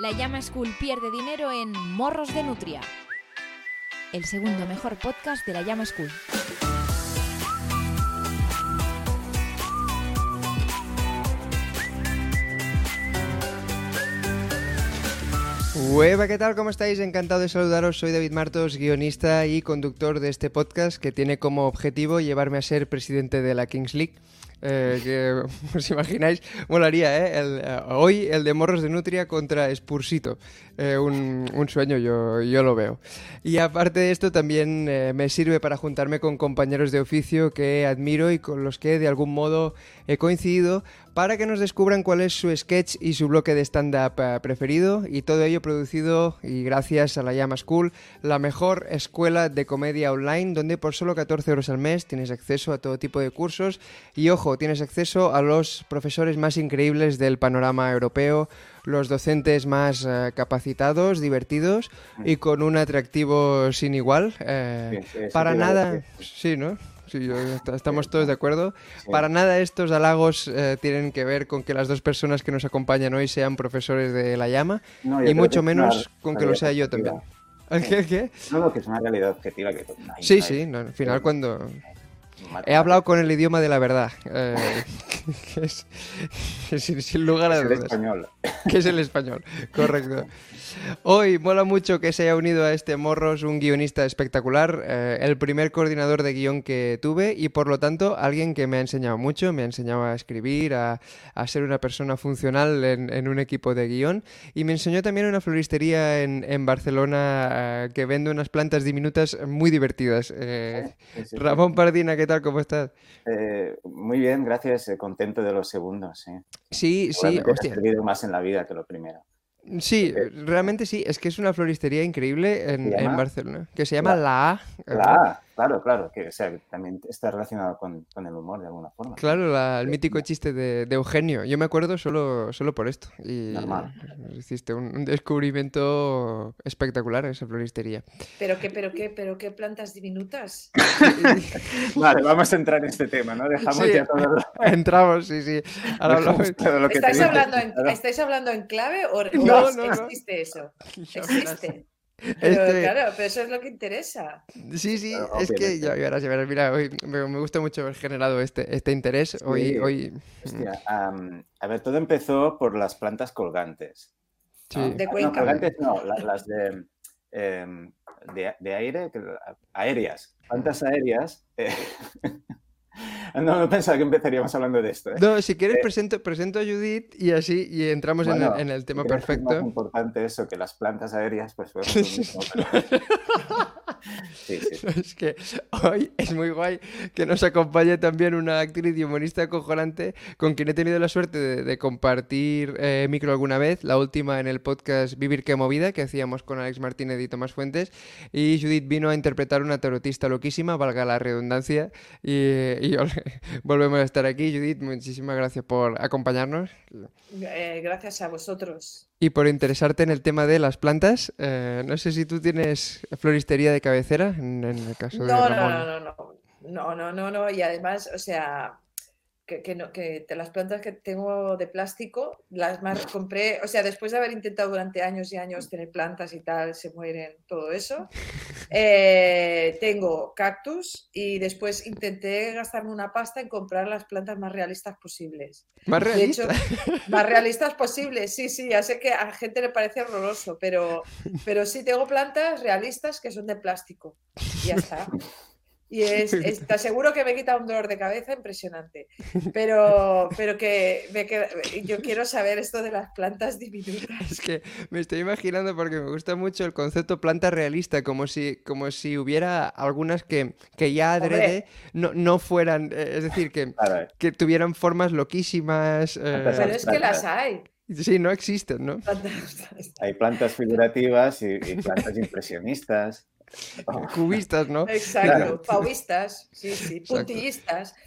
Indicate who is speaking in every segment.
Speaker 1: La Llama School pierde dinero en Morros de Nutria, el segundo mejor podcast de la Llama School.
Speaker 2: Hueva, ¿qué tal? ¿Cómo estáis? Encantado de saludaros. Soy David Martos, guionista y conductor de este podcast que tiene como objetivo llevarme a ser presidente de la Kings League. Eh, que os imagináis, molaría, ¿eh? El, eh, hoy el de Morros de Nutria contra Spursito. Eh, un, un, sueño, yo, yo lo veo. Y aparte de esto, también eh, me sirve para juntarme con compañeros de oficio que admiro y con los que de algún modo he coincidido para que nos descubran cuál es su sketch y su bloque de stand-up uh, preferido. Y todo ello producido y gracias a la Llama School, la mejor escuela de comedia online, donde por solo 14 euros al mes tienes acceso a todo tipo de cursos. Y ojo, tienes acceso a los profesores más increíbles del panorama europeo los docentes más uh, capacitados, divertidos y con un atractivo sin igual. Eh, sí, sí, para nada, sí, ¿no? Sí, yo, estamos todos de acuerdo. Sí. Para nada estos halagos eh, tienen que ver con que las dos personas que nos acompañan hoy sean profesores de la llama no, y mucho menos con que lo sea yo también.
Speaker 3: ¿Qué, ¿Qué? No, que es una realidad objetiva que... No
Speaker 2: sí, no sí, no, al final cuando... He hablado con el idioma de la verdad. Eh, que es, sin, sin, lugar a dudas.
Speaker 3: Es el español.
Speaker 2: Que es el español, correcto. Hoy mola mucho que se haya unido a este Morros un guionista espectacular, eh, el primer coordinador de guion que tuve y por lo tanto alguien que me ha enseñado mucho, me ha enseñado a escribir, a, a ser una persona funcional en, en, un equipo de guion y me enseñó también una floristería en, en Barcelona eh, que vende unas plantas diminutas muy divertidas. Eh, sí, sí, Ramón Pardina, ¿qué tal? ¿Cómo estás?
Speaker 3: Eh, muy bien, gracias, contento de los segundos.
Speaker 2: Sí, sí,
Speaker 3: hostia. He servido más en la vida que lo primero.
Speaker 2: Sí, realmente sí, es que es una floristería increíble en, en Barcelona, que se llama La,
Speaker 3: La A. La A, claro, claro, que o sea, también está relacionado con, con, el humor de alguna forma.
Speaker 2: Claro, la, el mítico chiste de, de, Eugenio, yo me acuerdo solo, solo por esto. Y
Speaker 3: Normal.
Speaker 2: Hiciste un, un, descubrimiento espectacular esa floristería.
Speaker 4: ¿Pero qué, pero qué, pero qué plantas diminutas?
Speaker 3: vale, vamos a entrar en este tema, ¿no? Dejamos
Speaker 2: sí,
Speaker 3: ya todo lo...
Speaker 2: Entramos, sí, sí.
Speaker 3: Ahora hablamos...
Speaker 4: todo lo que ¿Estáis, hablando en, ¿Estáis hablando en clave o no, no, no, existe eso? ¿Existe? Pero, este... Claro, pero eso es lo que interesa.
Speaker 2: Sí, sí, no, es que ya verás, ya verás. Mira, hoy me, me, gusta mucho haber generado este, este interés. Sí. Hoy, hoy...
Speaker 3: Hostia, um, a ver, todo empezó por las plantas colgantes.
Speaker 2: Sí.
Speaker 4: De Cuenca.
Speaker 3: No, colgantes no, las, las de, eh, de, de, aire, aéreas. Plantas aéreas. Eh, No, no pensaba que empezaríamos hablando de esto. ¿eh?
Speaker 2: No, si quieres, eh, presento, presento a Judith y así y entramos bueno, en, el, en, el, tema perfecto.
Speaker 3: Es más importante eso que las plantas aéreas, pues. Bueno, mismo, pero...
Speaker 2: sí, sí. Es que hoy es muy guay que nos acompañe también una actriz y humorista acojonante con quien he tenido la suerte de, de compartir eh, micro alguna vez, la última en el podcast Vivir que movida que hacíamos con Alex Martínez y Tomás Fuentes. Y Judith vino a interpretar una tarotista loquísima, valga la redundancia, y, y volvemos a estar aquí. Judith, muchísimas gracias por acompañarnos.
Speaker 4: Eh, gracias a vosotros.
Speaker 2: Y por interesarte en el tema de las plantas. Eh, no sé si tú tienes floristería de cabecera, en, en el caso
Speaker 4: no,
Speaker 2: de Ramón.
Speaker 4: No, no, no, no. No, no, no, no. Y además, o sea, que, que, no, que las plantas que tengo de plástico, las más compré, o sea, después de haber intentado durante años y años tener plantas y tal, se mueren, todo eso. Eh, tengo cactus y después intenté gastarme una pasta en comprar las plantas más realistas posibles.
Speaker 2: ¿Más realistas?
Speaker 4: De hecho, más realistas posibles, sí, sí, ya sé que a gente le parece horroroso, pero, pero sí tengo plantas realistas que son de plástico. Y ya está. Y es, es, te aseguro que me quita un dolor de cabeza impresionante. Pero, pero que, me queda, yo quiero saber esto de las plantas diminutas.
Speaker 2: Es que me estoy imaginando porque me gusta mucho el concepto planta realista, como si, como si hubiera algunas que, que ya adrede no, no fueran, eh, es decir, que, que tuvieran formas loquísimas.
Speaker 4: Eh... Pero es que las hay.
Speaker 2: Sí, no existen, ¿no?
Speaker 3: Hay plantas figurativas y, y plantas impresionistas.
Speaker 2: Cubistas, ¿no?
Speaker 4: Exacto, claro. pauistas, sí, sí, puntillistas.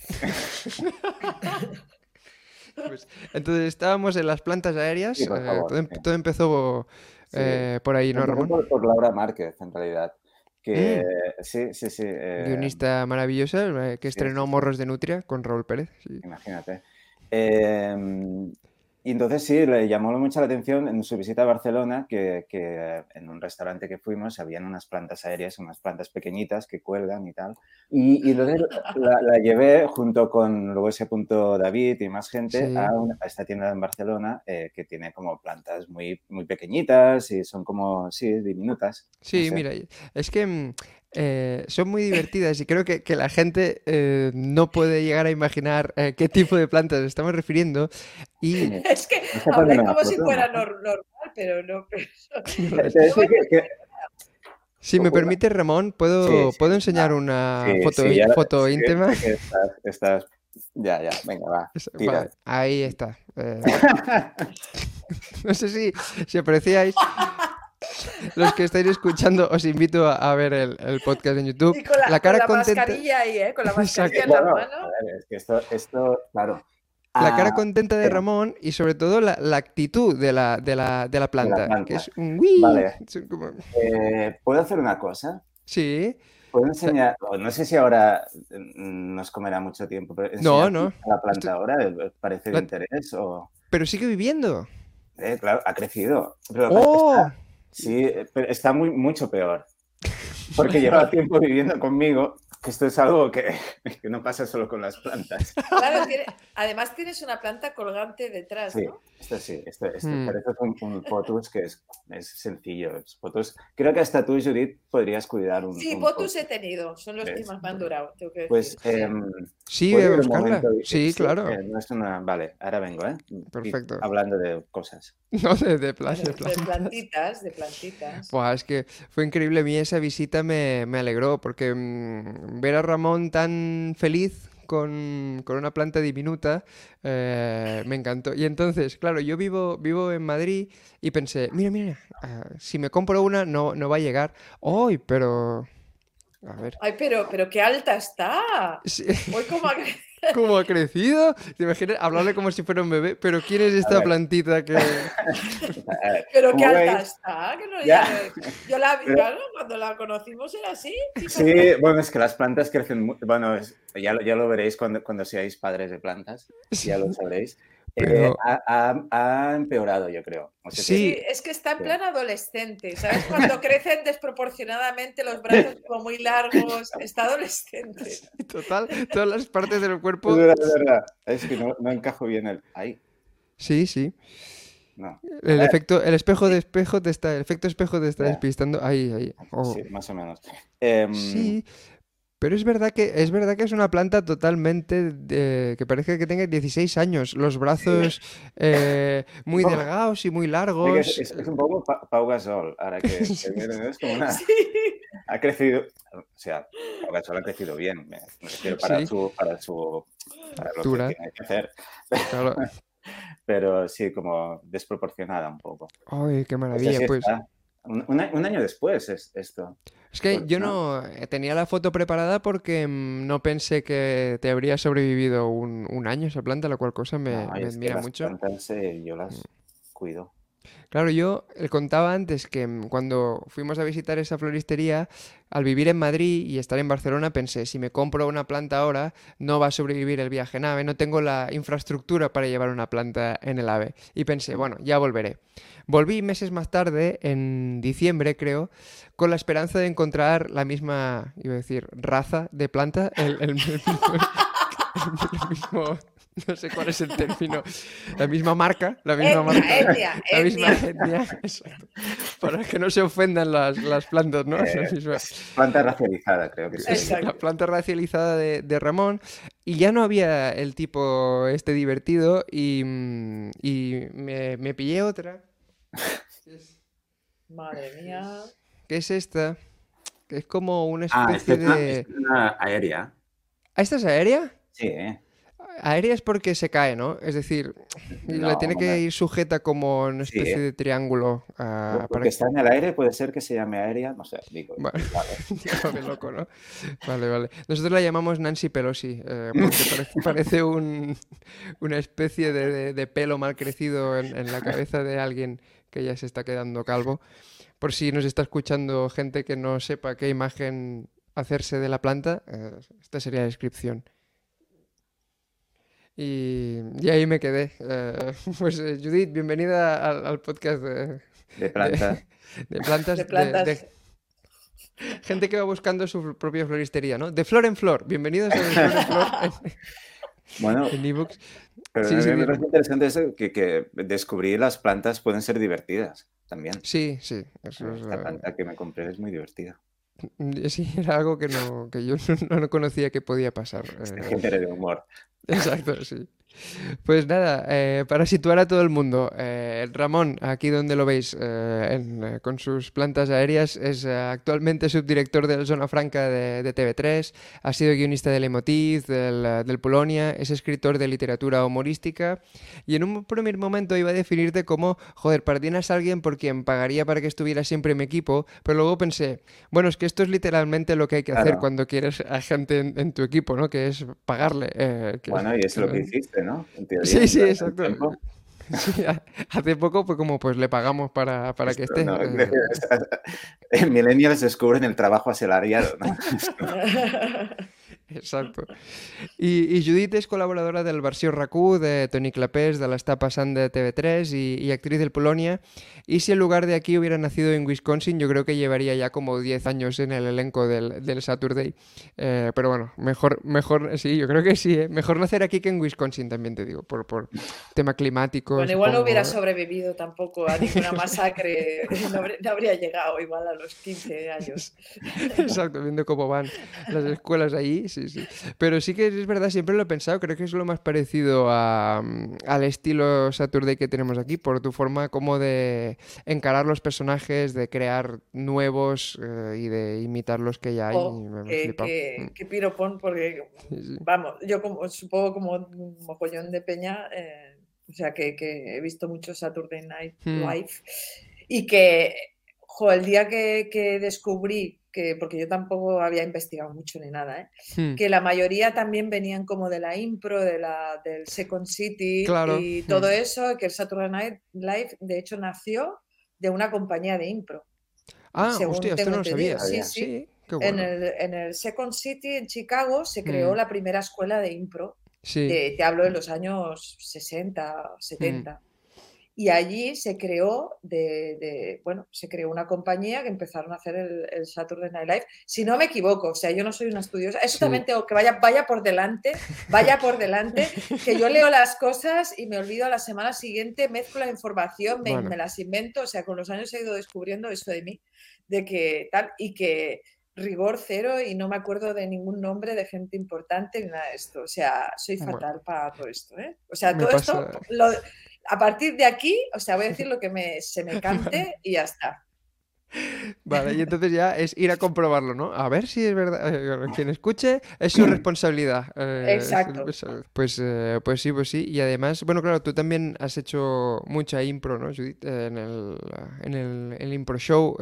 Speaker 2: Pues, entonces estábamos en las plantas aéreas,
Speaker 3: sí,
Speaker 2: eh,
Speaker 3: favor,
Speaker 2: todo,
Speaker 3: sí.
Speaker 2: todo, empezó eh, por ahí, ¿no, Ramón?
Speaker 3: Por, por, Laura Márquez, en realidad. Que, mm. Sí, sí, sí. Eh...
Speaker 2: Guionista maravillosa, eh, que estrenó Morros de Nutria con Raúl Pérez.
Speaker 3: Imagínate. Y entonces sí, le llamó mucho la atención en su visita a Barcelona que, que, en un restaurante que fuimos habían unas plantas aéreas, unas plantas pequeñitas que cuelgan y tal. Y, y entonces la, la, llevé junto con luego ese punto David y más gente
Speaker 2: Sí.
Speaker 3: a, una- a esta tienda en Barcelona eh, que tiene como plantas muy, muy pequeñitas y son como, sí, diminutas.
Speaker 2: Sí,
Speaker 3: No sé.
Speaker 2: mira, es que mm, eh, son muy divertidas y creo que, que la gente eh, no puede llegar a imaginar eh, qué tipo de plantas estamos refiriendo. Y
Speaker 3: Sí.
Speaker 4: Es que
Speaker 3: Está
Speaker 4: hablé como si fuera
Speaker 3: ¿no?
Speaker 4: nor- normal, pero no. pero-
Speaker 3: que-
Speaker 2: si me permite, Ramón, ¿puedo,
Speaker 3: Sí, sí,
Speaker 2: ¿puedo enseñar
Speaker 3: va.
Speaker 2: una
Speaker 3: sí,
Speaker 2: foto,
Speaker 3: sí, ya-
Speaker 2: foto
Speaker 3: sí,
Speaker 2: íntima?
Speaker 3: Estás, estás- ya, ya, venga, va. Tira.
Speaker 2: vale, ahí está. eh. no sé si, si apreciáis. Los que estáis escuchando, os invito a, a ver el, el podcast en YouTube.
Speaker 4: Y con la,
Speaker 2: La cara
Speaker 4: con la
Speaker 2: contenta.
Speaker 4: mascarilla ahí, ¿eh? Con la
Speaker 2: Exacto.
Speaker 4: mascarilla en la
Speaker 3: Bueno,
Speaker 4: mano.
Speaker 3: a ver, es que esto, esto, claro.
Speaker 2: La cara
Speaker 3: Ah,
Speaker 2: contenta de Ramón y sobre todo la, la actitud de la, de la, de la planta,
Speaker 3: planta.
Speaker 2: que es un ¡wii!
Speaker 3: Vale.
Speaker 2: Es como-
Speaker 3: eh, ¿Puedo hacer una cosa?
Speaker 2: Sí,
Speaker 3: ¿Puedo enseñar? o No sé si ahora mm, nos comerá mucho tiempo, pero
Speaker 2: No,
Speaker 3: enseñar
Speaker 2: no.
Speaker 3: La planta ahora eh, parece de
Speaker 2: La-
Speaker 3: interés o.
Speaker 2: pero sigue viviendo.
Speaker 3: eh, claro, ha crecido. Pero
Speaker 2: ¡Oh!
Speaker 3: está- sí, eh, pero está muy, mucho peor. Porque lleva tiempo viviendo conmigo. que Esto es algo que, que no pasa solo con las plantas.
Speaker 4: Claro, tiene- además tienes una planta colgante detrás,
Speaker 3: Sí,
Speaker 4: ¿no?
Speaker 3: esto sí, esto, esto,
Speaker 2: Hmm.
Speaker 3: pero esto es un, un potus que es, es sencillo. es potus. Creo que hasta tú, Judith, podrías cuidar un.
Speaker 4: Sí,
Speaker 3: un
Speaker 4: potus he
Speaker 3: potus.
Speaker 4: tenido, son los que más me han durado, tengo que
Speaker 3: Pues
Speaker 4: decir.
Speaker 3: em,
Speaker 2: Sí,
Speaker 3: ¿puedo
Speaker 2: voy a
Speaker 3: ir un
Speaker 2: buscarla.
Speaker 3: momento?
Speaker 2: Sí, claro.
Speaker 3: eh, no es una... Vale, ahora vengo, ¿eh? Y-
Speaker 2: Perfecto.
Speaker 3: Hablando de cosas.
Speaker 2: No, de, de
Speaker 4: de, plantitas, de plantitas.
Speaker 2: Buah, es que fue increíble. A mí esa visita me, me alegró porque mm, ver a Ramón tan feliz con, con una planta diminuta eh, me encantó. Y entonces, claro, yo vivo, vivo en Madrid y pensé, mira, mira, ah, si me compro una no, no va a llegar. ¡Ay! pero... A ver.
Speaker 4: Ay, pero, pero qué alta está.
Speaker 2: Sí,
Speaker 4: Hoy como
Speaker 2: ¿Cómo ha crecido? ¿Te imaginas hablarle como si fuera un bebé? Pero ¿quién es esta plantita que...?
Speaker 4: Pero qué alta
Speaker 3: veis-
Speaker 4: está. Que no,
Speaker 3: Ya.
Speaker 4: ya- yo la vi,
Speaker 3: Pero-
Speaker 4: claro, cuando la conocimos era así.
Speaker 3: Sí, bueno, es que las plantas crecen. mu- Bueno, es- ya, lo- ya lo veréis cuando, cuando seáis padres de plantas, ya lo sabréis. Eh, ha, ha- ha empeorado, yo creo. O sea que-
Speaker 2: Sí.
Speaker 4: Sí, es que está en plan adolescente, ¿sabes? Cuando crecen desproporcionadamente los brazos como muy largos, está adolescente.
Speaker 2: Total, todas las partes del
Speaker 3: Es
Speaker 2: cuerpo...
Speaker 3: verdad, es verdad. Es que no, no encajo bien el. Ahí,
Speaker 2: Sí, sí.
Speaker 3: no.
Speaker 2: El efecto, el espejo de espejo te está, el efecto espejo te está despistando. Ahí, ahí. Oh,
Speaker 3: Sí, más o menos. Em,
Speaker 2: Sí, pero es verdad que es verdad que es una planta totalmente de- que parece que tenga 16 años. Los brazos eh, muy delgados y muy largos.
Speaker 3: Es, es- es un poco Pa- Pau Gasol, ahora que, es como una,
Speaker 4: Sí.
Speaker 3: ha crecido, o sea, Pau Gasol ha crecido bien, me refiero para
Speaker 2: Sí.
Speaker 3: su, para su, para lo que tiene que hacer,
Speaker 2: Claro.
Speaker 3: pero sí, como desproporcionada un poco.
Speaker 2: Ay, qué maravilla, pues.
Speaker 3: Un, un año después es esto.
Speaker 2: Es que
Speaker 3: Pues
Speaker 2: yo
Speaker 3: no.
Speaker 2: no eh, tenía la foto preparada porque mm, no pensé que te habría sobrevivido un, un año esa planta, la cual cosa me,
Speaker 3: No,
Speaker 2: me admira
Speaker 3: las
Speaker 2: mucho.
Speaker 3: plantas, eh, yo las cuido.
Speaker 2: Claro, yo le contaba antes que mm, cuando fuimos a visitar esa floristería, al vivir en Madrid y estar en Barcelona, pensé, si me compro una planta ahora, no va a sobrevivir el viaje en AVE, no tengo la infraestructura para llevar una planta en el AVE. Y pensé, bueno, ya volveré. Volví meses más tarde, en diciembre creo, con la esperanza de encontrar la misma, iba a decir, raza de planta, el mismo- no sé cuál es el término, la misma marca, la misma marca.
Speaker 4: Etnia, etnia,
Speaker 2: La misma
Speaker 4: etnia.
Speaker 2: exacto. Para que no se ofendan las, las plantas, ¿no?
Speaker 3: Eh,
Speaker 2: misma-
Speaker 3: Planta racializada, creo que sí.
Speaker 4: Exacto.
Speaker 2: la planta racializada de, de Ramón. Y ya no había el tipo este divertido y, y me, me pillé otra,
Speaker 4: Madre mía.
Speaker 2: que es esta, que es como una
Speaker 3: Ah, esta
Speaker 2: especie
Speaker 3: es una,
Speaker 2: de...
Speaker 3: es una aérea.
Speaker 2: ¿Ah, esta es aérea?
Speaker 3: Sí, ¿eh?
Speaker 2: Aérea es porque se cae, ¿no? Es decir, la
Speaker 3: No,
Speaker 2: tiene que ir sujeta como una
Speaker 3: Sí,
Speaker 2: especie
Speaker 3: ¿eh?
Speaker 2: de triángulo ah,
Speaker 3: Porque
Speaker 2: para que
Speaker 3: está en el aire, puede ser que se llame aérea, no sé, digo.
Speaker 2: Vale.
Speaker 3: vale.
Speaker 2: Loco, ¿no? Vale, vale. Nosotros la llamamos Nancy Pelosi, eh, porque parece, parece un- una especie de, de- de pelo mal crecido en, en la cabeza de alguien que ya se está quedando calvo. Por si nos está escuchando gente que no sepa qué imagen hacerse de la planta, eh, esta sería la descripción. Y, y ahí me quedé. Eh, pues eh, Judith, bienvenida al, al podcast de,
Speaker 3: De plantas.
Speaker 2: de plantas.
Speaker 4: De plantas.
Speaker 2: de- gente que va buscando su propia floristería, ¿no? De flor en flor. Bienvenidos a De Flor en Flor
Speaker 3: Bueno,
Speaker 2: en, ebooks.
Speaker 3: pero
Speaker 2: Sí,
Speaker 3: a mí
Speaker 2: sí,
Speaker 3: me parece interesante eso, que, que descubrir las plantas pueden ser divertidas también.
Speaker 2: Sí, sí. Eso es,
Speaker 3: Esta planta que me compré es muy divertida.
Speaker 2: Sí, era algo que, no, que yo no, no conocía que podía pasar. eh,
Speaker 3: Género de humor.
Speaker 2: exacto, sí. Pues nada, eh, para situar a todo el mundo, eh, Ramón, aquí donde lo veis, eh, en, con sus plantas aéreas, es actualmente subdirector de la Zona Franca de, de TV3, ha sido guionista del Emotiv, del, del Polonia, es escritor de literatura humorística y en un primer momento iba a definirte como, joder, eres alguien por quien pagaría para que estuviera siempre en mi equipo, pero luego pensé, bueno, es que esto es literalmente lo que hay que hacer cuando quieres a gente en, en tu equipo, ¿no? Que es pagarle. que-
Speaker 3: Bueno, y es lo que
Speaker 2: que-
Speaker 3: hiciste, ¿no? En teoría,
Speaker 2: Sí, sí, exacto. Sí, hace poco fue como, pues le pagamos para, para que esté.
Speaker 3: no,
Speaker 2: eh,
Speaker 3: En Millennials descubren el trabajo asalariado, ¿no?
Speaker 2: Exacto. Y, y Judit es colaboradora del Versió RAC1, de Toni Clapés, de l'Està passant de TV3 y, y actriz del Polonia. Y si en lugar de aquí hubiera nacido en Wisconsin, yo creo que llevaría ya como 10 años en el elenco del, del Saturday. Eh, pero bueno, mejor, mejor, sí, yo creo que sí, ¿eh? Mejor nacer aquí que en Wisconsin también te digo, por, por tema climático.
Speaker 4: Bueno, igual no hubiera sobrevivido tampoco a ninguna masacre, no habría, no habría llegado igual a los 15 años.
Speaker 2: Exacto, viendo cómo van las escuelas ahí, sí, sí. Pero sí que es verdad, siempre lo he pensado, creo que es lo más parecido a, mm, al estilo Saturday que tenemos aquí, por tu forma como de encarar los personajes, de crear nuevos eh, y de imitar los que ya hay.
Speaker 4: Oh,
Speaker 2: Mm,
Speaker 4: que piropón, porque
Speaker 2: sí,
Speaker 4: vamos, yo como supongo como un mogollón de peña, eh, o sea que, que he visto mucho Saturday Night
Speaker 2: Hmm.
Speaker 4: Live y que, jo, el día que, que descubrí que, porque yo tampoco había investigado mucho ni nada, ¿eh?
Speaker 2: Hmm.
Speaker 4: que la mayoría también venían como de la impro, de la, del Second City
Speaker 2: Claro,
Speaker 4: y todo
Speaker 2: mm.
Speaker 4: eso, que el Saturday Night Live de hecho nació de una compañía de impro.
Speaker 2: Ah,
Speaker 4: según
Speaker 2: hostia, esto
Speaker 4: tengo
Speaker 2: no lo
Speaker 4: entendido,
Speaker 2: sabía.
Speaker 4: sí, sí.
Speaker 2: qué
Speaker 4: En,
Speaker 2: bueno.
Speaker 4: el, en el Second City en Chicago se creó
Speaker 2: Mm.
Speaker 4: la primera escuela de impro,
Speaker 2: Sí,
Speaker 4: de- te hablo de los años 60, 70. Y allí se creó de, de- bueno, se creó una compañía que empezaron a hacer el, el Saturday Night Live. Si no me equivoco, o sea, yo no soy una estudiosa. Eso
Speaker 2: Sí.
Speaker 4: también tengo que vaya, vaya por delante, vaya por delante, que yo leo las cosas y me olvido a la semana siguiente, mezclo la información, me,
Speaker 2: Bueno.
Speaker 4: me las invento. O sea, con los años he ido descubriendo eso de mí, de que tal, y que rigor cero y no me acuerdo de ningún nombre de gente importante ni nada de esto. O sea, soy
Speaker 2: Bueno.
Speaker 4: fatal para todo esto. ¿eh? O sea, todo
Speaker 2: pasa-
Speaker 4: esto, lo- a partir de aquí, o sea, voy a decir lo que me, se me cante y ya está.
Speaker 2: Vale, y entonces ya es ir a comprobarlo, ¿no? A ver si es verdad. eh, Quien escuche es su responsabilidad. eh,
Speaker 4: Exacto.
Speaker 2: Pues, eh, pues sí, pues sí. Y además, bueno, claro, tú también has hecho mucha impro, ¿no, Judith? Eh, En el, en el, el impro show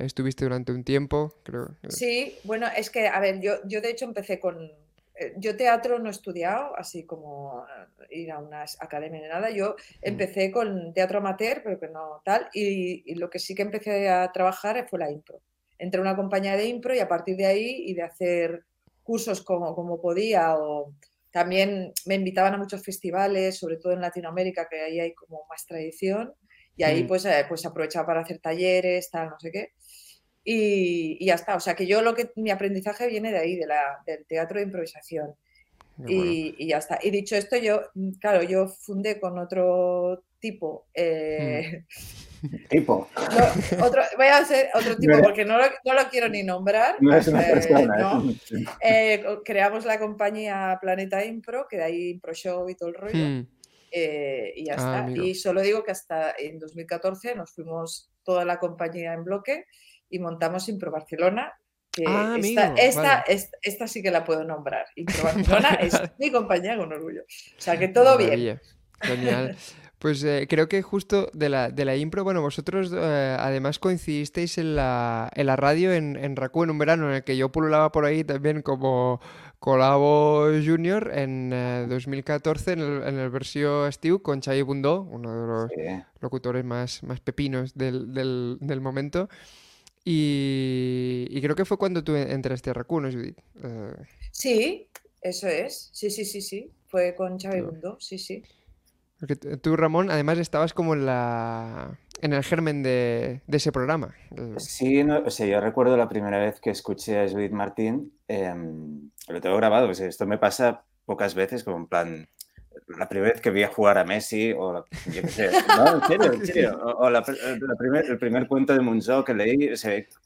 Speaker 2: estuviste durante un tiempo, creo.
Speaker 4: Sí, bueno, es que, a ver, yo, yo de hecho empecé con... eh, Yo teatro no he estudiado, así como eh, ir a una academia ni nada. Yo empecé con teatro amateur, pero que no tal. Y, y lo que sí que empecé a trabajar fue la impro. Entré a una compañía de impro y a partir de ahí y de hacer cursos como, como podía o también me invitaban a muchos festivales, sobre todo en Latinoamérica, que ahí hay como más tradición. Y ahí
Speaker 2: Mm.
Speaker 4: pues, eh, pues aprovechaba para hacer talleres, tal, no sé qué. Y, y ya está. O sea que yo lo que mi aprendizaje viene de ahí, de la, del teatro de improvisación.
Speaker 2: Bueno.
Speaker 4: Y, y ya está. Y dicho esto, yo, claro, yo fundé con otro tipo. eh,
Speaker 3: Tipo,
Speaker 4: no, otro, voy a hacer otro tipo
Speaker 3: No.
Speaker 4: porque no lo, no lo quiero ni nombrar.
Speaker 3: no es una
Speaker 4: eh,
Speaker 3: persona.
Speaker 4: Eh, creamos la compañía Planeta Impro, que de ahí Impro Show y todo el rollo.
Speaker 2: Hmm,
Speaker 4: eh, y ya
Speaker 2: Ah,
Speaker 4: está.
Speaker 2: amigo.
Speaker 4: Y solo digo que hasta en 2014 nos fuimos toda la compañía en bloque y montamos Impro Barcelona. Que
Speaker 2: Ah,
Speaker 4: esta,
Speaker 2: amigo,
Speaker 4: esta,
Speaker 2: vale.
Speaker 4: esta, esta sí que la puedo nombrar. Impro Barcelona es mi compañía con orgullo. O sea que todo bien.
Speaker 2: Maravilla. Genial. Pues eh, creo que justo de la, de la impro, bueno, vosotros eh, además coincidisteis en la, en la radio en, en RAC1 en un verano en el que yo pululaba por ahí también como Colabo Junior en eh, 2014 en el, en el versión Steve con Xavi Bundó, uno de los
Speaker 3: Sí.
Speaker 2: locutores más, más pepinos del, del, del momento. Y, y creo que fue cuando tú entraste a RAC1, ¿no, Judith? Eh,
Speaker 4: Sí, Eso es, sí, sí, sí, sí. Fue con Xavi Bundó, sí, sí.
Speaker 2: Porque tú, Ramón, además estabas como en la en el germen de, ese programa.
Speaker 3: Sí, o sea, yo recuerdo la primera vez que escuché a Judith Martín, em, lo tengo grabado, pues esto me pasa pocas veces, como en plan, la primera vez que vi a jugar a Messi, o yo qué sé, no, en serio, en serio, o, la, el primer cuento de Munzo que leí,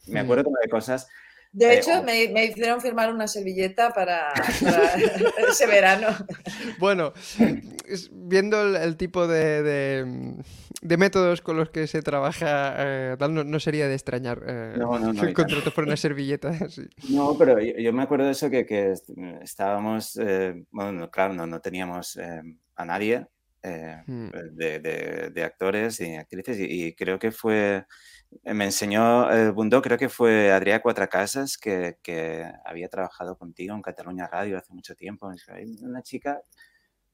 Speaker 3: me mm. acuerdo de cosas
Speaker 4: de eh, hecho, me, hicieron firmar una servilleta para, ese verano.
Speaker 2: Bueno, viendo el, tipo de, métodos con los que se trabaja, eh, no, sería de extrañar eh, no, no, no, contrato por una servilleta.
Speaker 3: No, pero yo, me acuerdo de eso que, estábamos, bueno, claro, no, teníamos a nadie hmm. de, actores y actrices y creo que fue me enseñó el Bundó, creo que fue Adrià Cuatracasas, que, que había trabajado contigo en Cataluña Radio hace mucho tiempo. Hay una chica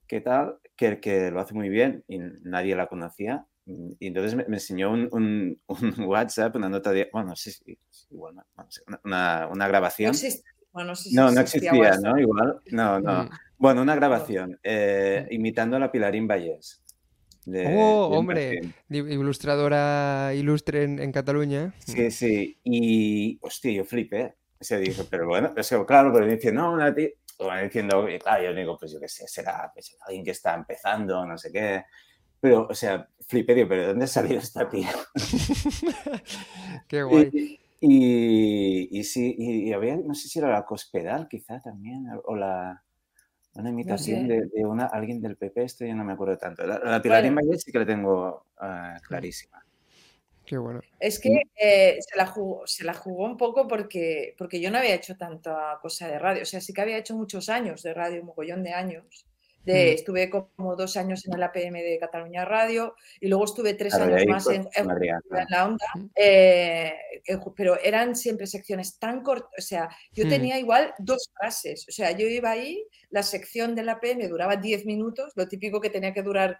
Speaker 3: que tal, que, que lo hace muy bien y nadie la conocía. Y entonces me, enseñó un, un, WhatsApp, una nota de, bueno, sí, sí, igual, una, una, grabación. No, no, no existía, ¿no? Igual, no, no. Bueno, una grabación eh, imitando a la Pilarín Vallés
Speaker 2: oh, hombre, ilustradora ilustre en, Cataluña.
Speaker 3: Sí, sí. Y, hostia, yo flipé. Se dijo, pero bueno, pero, claro, pero dice, no, una tía, diciendo, claro, yo digo, pues yo qué sé, será pues, alguien que está empezando, no sé qué. Pero, o sea, flipé, pero ¿de dónde salió esta tía?
Speaker 2: qué guay.
Speaker 3: Y, y, sí, y, había, no sé si era la Cospedal, quizá también, o la. Una imitación de, una, alguien del PP, esto ya no me acuerdo tanto. La, la bueno. sí que la tengo uh, clarísima.
Speaker 2: Qué bueno.
Speaker 4: Es que eh, se, la jugó, se la jugó un poco porque, porque yo no había hecho tanta cosa de radio. O sea, sí que había hecho muchos años de radio, un mogollón de años. Mm. Estuve como dos años en el APM de Cataluña Radio y luego estuve tres años más en, la onda, eh, pero eran siempre secciones tan cortas, o sea, yo mm. tenía igual dos frases, o sea, yo iba ahí, la sección del APM duraba diez minutos, lo típico que tenía que durar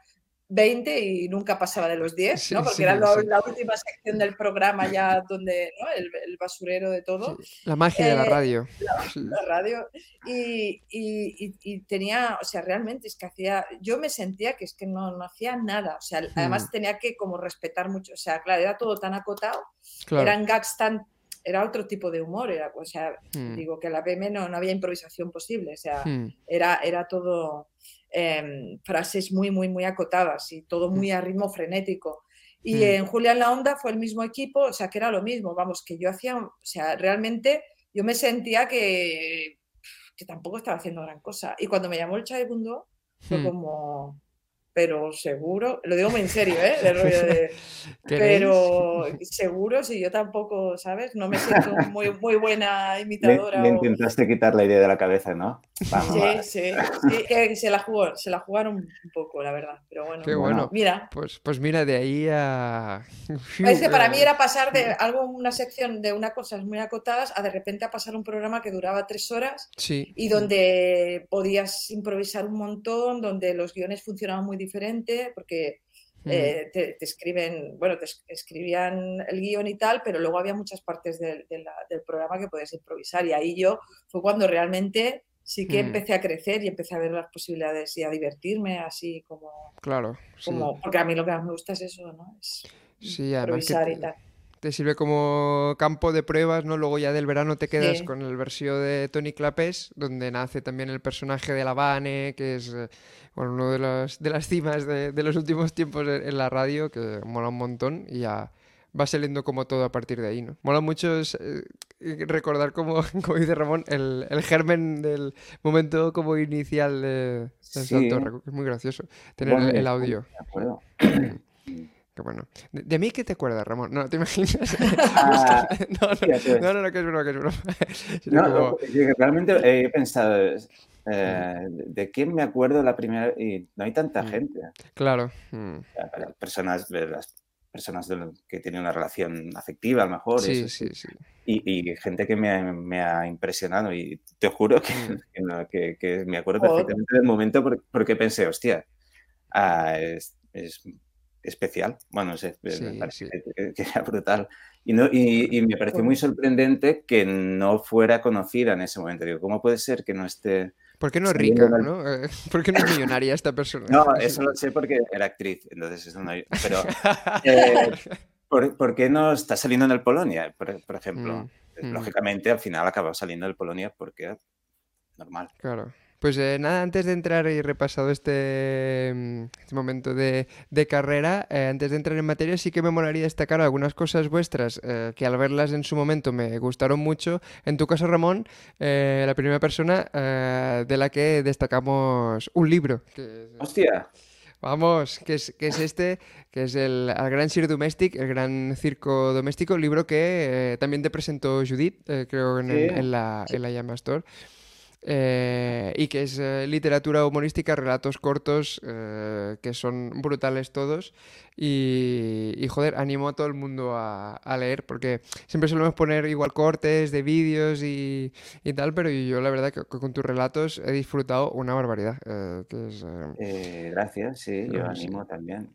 Speaker 4: 20 y nunca pasaba de los 10, ¿no? Porque era la última sección del programa ya donde, ¿no? el, basurero de todo.
Speaker 2: la magia de la eh, radio.
Speaker 4: La, radio. Y, y, y, tenía, o sea, realmente es que hacía, yo me sentía que es que no, no hacía nada, o sea, además hmm. tenía que como respetar mucho, o sea, claro, era todo tan acotado, eran gags tan era otro tipo de humor, era, o sea, hmm. digo que la PM no, no había improvisación posible, o sea, hmm. era, era todo Em, frases muy, muy, muy acotadas y todo muy a ritmo frenético. Y mm. en Julián La Onda fue el mismo equipo, o sea, que era lo mismo, vamos, que yo hacía, o sea, realmente yo me sentía que, que tampoco estaba haciendo gran cosa. Y cuando me llamó el Mundo fue hmm. como, pero seguro, lo digo muy en serio, ¿eh? De, pero seguro, si yo tampoco, ¿sabes? No me siento muy, muy buena imitadora.
Speaker 3: Me, intentaste quitar la idea de la cabeza, ¿no?
Speaker 4: sí, sí, sí, se la jugó, se la jugaron un poco, la verdad, pero bueno.
Speaker 2: Qué bueno.
Speaker 4: Mira.
Speaker 2: Pues, pues mira, de ahí a...
Speaker 4: Es que para mí era pasar de algo, una sección de una cosas muy acotadas, a de repente a pasar un programa que duraba tres horas
Speaker 2: sí.
Speaker 4: y donde podías improvisar un montón, donde los guiones funcionaban muy diferente, porque mm. eh, te, escriben, bueno, te escribían el guion y tal, pero luego había muchas partes del, programa que podías improvisar. Y ahí yo fue cuando realmente sí que mm. empecé a crecer y empecé a ver las posibilidades y a divertirme así como...
Speaker 2: Claro.
Speaker 4: Como, Porque a mí lo que más me gusta es eso, ¿no? Es improvisar y tal
Speaker 2: te sirve como campo de pruebas, ¿no? Luego ya del verano te quedas con el versión de Tony Clapés, donde nace también el personaje de la Vane, que es eh, bueno, uno de, los, de las cimas de, los últimos tiempos en, la radio, que mola un montón y ya va saliendo como todo a partir de ahí, ¿no? Mola mucho eh, recordar, como, como dice Ramón, el, el, germen del momento como inicial de, sí. Es muy gracioso tener el, audio. bueno. ¿De, mí qué te acuerdas, Ramón? No, ¿te imaginas? Ah, no, no, no, no, que es broma, que es broma.
Speaker 3: no, realmente he pensado, eh, ¿de quién me acuerdo la primera? Y no hay tanta mm. gente.
Speaker 2: Claro.
Speaker 3: Mm. Personas, las personas que tienen una relación afectiva, a lo mejor.
Speaker 2: Sí, sí, sí.
Speaker 3: Y, gente que me ha, me ha, impresionado. Y te juro que, mm. que, que, me acuerdo perfectamente del momento porque, pensé, hostia, ah, es, es especial. Bueno, sé, me parece Que, era brutal. Y, no, y, me pareció muy sorprendente que no fuera conocida en ese momento. Digo, ¿cómo puede ser que no esté
Speaker 2: ¿Por qué no es rica? ¿no? ¿Por qué no es millonaria esta persona?
Speaker 3: No, eso lo sé porque era actriz, entonces eso no... Pero, eh, ¿por, qué no está saliendo en el Polonia, por, ejemplo? Mm, mm. Lógicamente, al final acabó saliendo en el Polonia porque normal.
Speaker 2: Claro. Pues eh, nada, antes de entrar y repasado este, mm, este momento de, carrera, eh, antes de entrar en materia, sí que me molaría destacar algunas cosas vuestras eh, que al verlas en su momento me gustaron mucho. En tu caso, Ramón, la primera persona de la que destacamos un libro.
Speaker 3: ¡Hostia!
Speaker 2: Vamos, que es, que es este, que es el, Gran Sir Domestic, el Gran Circo Doméstico, libro que también te presentó Judith, creo, en, en, la, en la Llama Store. Eh, y que es eh, literatura humorística, relatos cortos eh, que son brutales todos y, joder, animo a todo el mundo a, leer porque siempre solemos poner igual cortes de vídeos y, tal, pero yo la verdad que con tus relatos he disfrutado una barbaridad.
Speaker 3: gracias, sí, yo animo también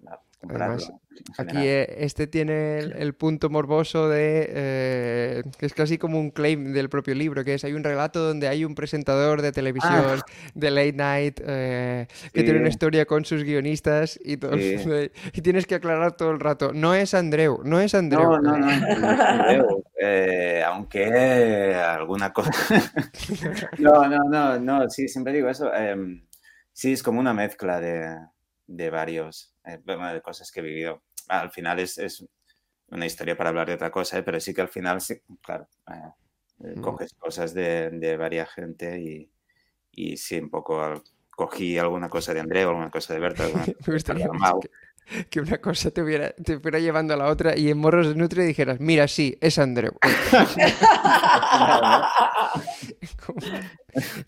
Speaker 2: aquí eh, este tiene el, punto morboso de eh, que es casi como un claim del propio libro, que es hay un relato donde hay un presentador de televisión ah. de late night eh, que tiene una historia con sus guionistas y todo, y tienes que aclarar todo el rato. No es Andreu, no es Andreu.
Speaker 3: No, no, no, es Andreu. aunque alguna cosa. no, no, no, no, sí, siempre digo eso. Em, sí, es como una mezcla de, de varios eh, de cosas que he vivido. Al final es, es, una historia para hablar de otra cosa, ¿eh? pero sí que al final, sí, claro, eh, mm. coges cosas de, de varias gente y, y sí, un poco cogí alguna cosa de André o alguna cosa de Berta. Me gustaría
Speaker 2: que, una cosa te hubiera, te fuera llevando a la otra y en Morros de Nutri dijeras, mira, sí, es Andreu.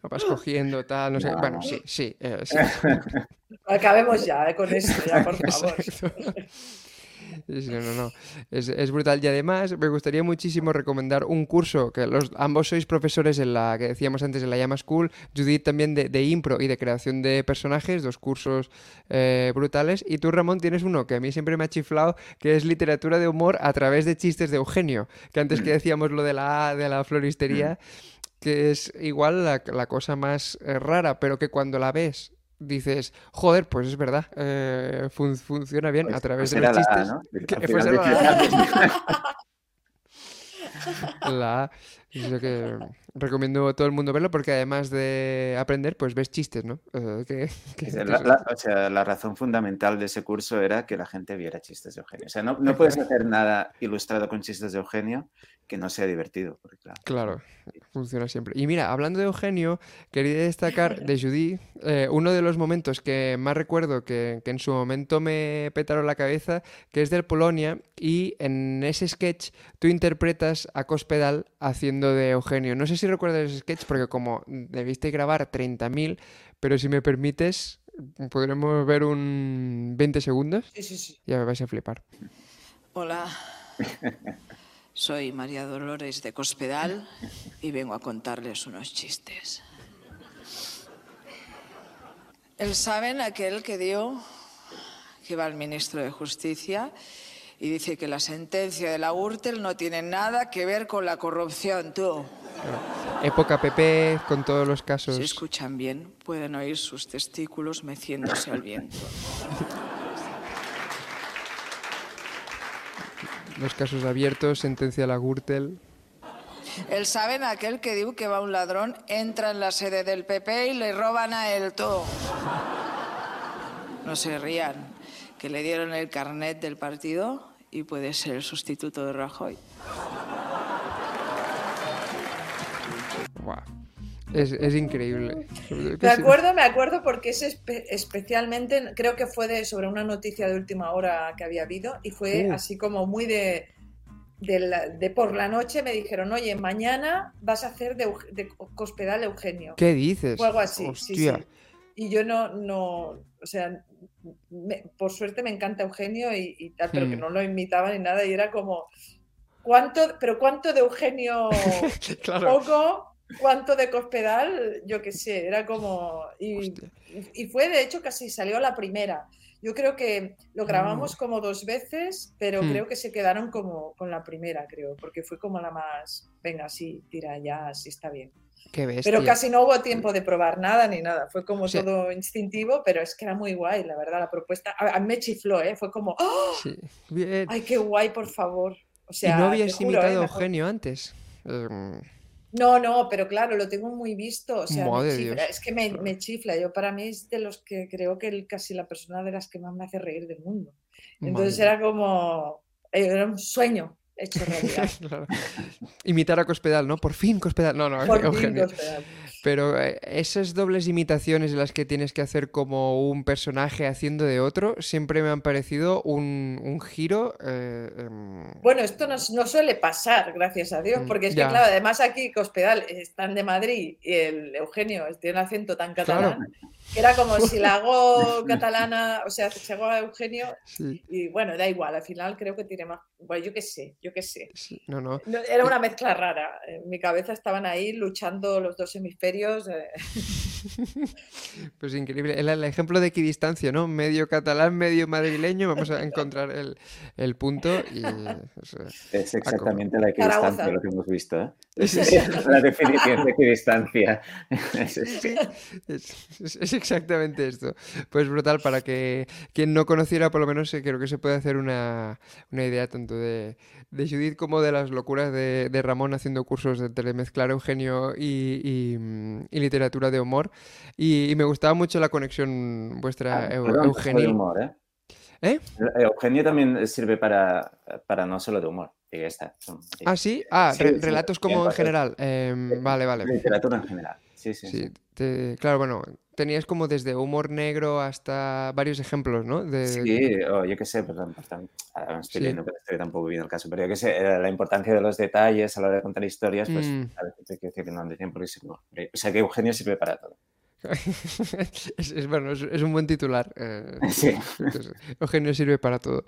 Speaker 2: vas cogiendo tal, no sé. bueno, sí, sí. sí.
Speaker 4: Acabemos ya con esto, ya, por favor.
Speaker 2: No, no, Es, brutal. Y además me gustaría muchísimo recomendar un curso que los, ambos sois profesores en la que decíamos antes en la Llama School, Judith también de, impro y de creación de personajes, dos cursos eh, brutales. Y tú, Ramón, tienes uno que a mí siempre me ha chiflado, que es literatura de humor a través de chistes de Eugenio, que antes que mm. decíamos lo de la de la floristería, mm. que es igual la, la cosa más eh, rara, pero que cuando la ves dices, joder, pues es verdad, eh, funciona bien pues, a través pues de los chistes. la, que recomiendo a todo el mundo verlo porque además de aprender, pues ves chistes, ¿no?
Speaker 3: Eh, la, o sea, la razón fundamental de ese curso era que la gente viera chistes de Eugenio. O sea, no, no puedes hacer nada ilustrado con chistes de Eugenio que no sea divertido.
Speaker 2: claro. funciona siempre. Y mira, hablando de Eugenio, quería destacar de Judy eh, uno de los momentos que más recuerdo que, en su momento me petaron la cabeza, que es del Polonia, y en ese sketch tú interpretas a Cospedal haciendo de Eugenio. No sé si recuerdas ese sketch, porque como debiste grabar 30.000, pero si me permites, podremos ver un 20 segundos.
Speaker 4: Sí, sí, sí.
Speaker 2: Ya me vais a flipar.
Speaker 5: Hola. Soy María Dolores de Cospedal y vengo a contarles unos chistes. El saben aquel que dio que va al ministro de Justicia y dice que la sentencia de la Urtel no tiene nada que ver con la corrupción, tú.
Speaker 2: Época PP con todos los casos.
Speaker 5: Si escuchan bien, pueden oír sus testículos meciéndose al viento.
Speaker 2: Los casos abiertos, sentencia a la Gürtel.
Speaker 5: El saben aquel que diu que va un ladrón, entra en la sede del PP y le roban a él todo. No se rían, que le dieron el carnet del partido y puede ser el sustituto de Rajoy.
Speaker 2: Es, increíble.
Speaker 4: Me acuerdo, me acuerdo porque es especialmente, creo que fue de, sobre una noticia de última hora que había habido y fue así como muy de, de, por la noche me dijeron, oye, mañana vas a hacer de, de Cospedal Eugenio.
Speaker 2: ¿Qué dices?
Speaker 4: O algo así, sí, Y yo no, no, o sea, por suerte me encanta Eugenio y, tal, pero que hmm. no lo imitaba ni nada y era como, ¿cuánto, pero cuánto de Eugenio poco? Cuánto de Cospedal, yo qué sé, era como... Y, fue, de hecho, casi salió la primera. Yo creo que lo grabamos mm. como dos veces, pero hmm. creo que se quedaron como con la primera, creo, porque fue como la más, venga, sí, tira ya, sí está bien.
Speaker 2: Qué.
Speaker 4: Pero casi no hubo tiempo de probar nada ni nada. Fue como
Speaker 2: Sí.
Speaker 4: todo instintivo, pero es que era muy guay, la verdad, la propuesta. A, mí me chifló, ¿eh? Fue como, ¡oh!
Speaker 2: Sí. Bien.
Speaker 4: ¡ay, qué guay, por favor! O
Speaker 2: ¿Y no habías
Speaker 4: juro, ¿eh?
Speaker 2: imitado a Eugenio antes? Em,
Speaker 4: No, no, pero claro, lo tengo muy visto. O sea, me
Speaker 2: Madre
Speaker 4: chifla.
Speaker 2: Dios.
Speaker 4: Es que me, me chifla. Yo para mí es de los que creo que el- casi la persona de las que más me hace reír del mundo. Entonces
Speaker 2: madre.
Speaker 4: era como, era un sueño hecho realidad.
Speaker 2: Claro. Imitar a Cospedal, ¿no? Por fin Cospedal. No, no,
Speaker 4: Por fin. Cospedal.
Speaker 2: Pero eh, esas dobles imitaciones en las que tienes que hacer como un personaje haciendo de otro, siempre me han parecido un, un giro. eh, em,
Speaker 4: Bueno, esto no, no suele pasar, gracias a Dios,
Speaker 2: Mm,
Speaker 4: porque es
Speaker 2: ya.
Speaker 4: que, claro, además aquí Cospedal están de Madrid y el Eugenio tiene un acento tan catalán, era como si la hago catalana, o sea, si hago a Eugenio,
Speaker 2: sí,
Speaker 4: y bueno, da igual, al final creo que tiene más, bueno, yo qué sé, yo qué sé.
Speaker 2: sí, no, no.
Speaker 4: No, Era una mezcla rara, en mi cabeza estaban ahí luchando los dos hemisferios. eh,
Speaker 2: Pues increíble. El, el ejemplo de equidistancia, ¿no? Medio catalán, medio madrileño. Vamos a encontrar el, el punto y. o sea,
Speaker 3: Es exactamente la equidistancia lo que hemos visto. ¿eh?
Speaker 2: Sí.
Speaker 3: la definición de equidistancia. Es- es-
Speaker 2: Sí, es, es- es exactamente esto. Pues brutal, para que quien no conociera, por lo menos eh, creo que se puede hacer una, una idea tanto de, de Judith como de las locuras de, de Ramón haciendo cursos de telemezclar Eugenio y, y, mm, y literatura de humor. Y, y me gustaba mucho la conexión vuestra,
Speaker 3: Ah,
Speaker 2: Eu-
Speaker 3: perdón, no solo de
Speaker 2: Eugenil.
Speaker 3: humor, ¿eh?
Speaker 2: ¿Eh?
Speaker 3: Eugenio también sirve para, para no solo de humor. Y está.
Speaker 2: Ah, sí. Ah,
Speaker 3: Sí,
Speaker 2: re-
Speaker 3: sí,
Speaker 2: relatos como en general. Em, vale, vale.
Speaker 3: Literatura en general. Sí, sí.
Speaker 2: Sí,
Speaker 3: sí.
Speaker 2: te- claro, bueno, tenías como desde humor negro hasta varios ejemplos, ¿no? De,
Speaker 3: Sí, o yo qué sé, perdón, ahora me estoy
Speaker 2: Sí.
Speaker 3: leyendo, pero estoy tampoco bien el caso, pero yo qué sé, la importancia de los detalles a la hora de contar historias, pues
Speaker 2: Mm.
Speaker 3: a veces hay que decir que no tienen por qué ser no. O sea que Eugenio sirve para todo.
Speaker 2: es, es- bueno, es, es un buen titular. eh,
Speaker 3: Sí.
Speaker 2: entonces, Eugenio sirve para todo.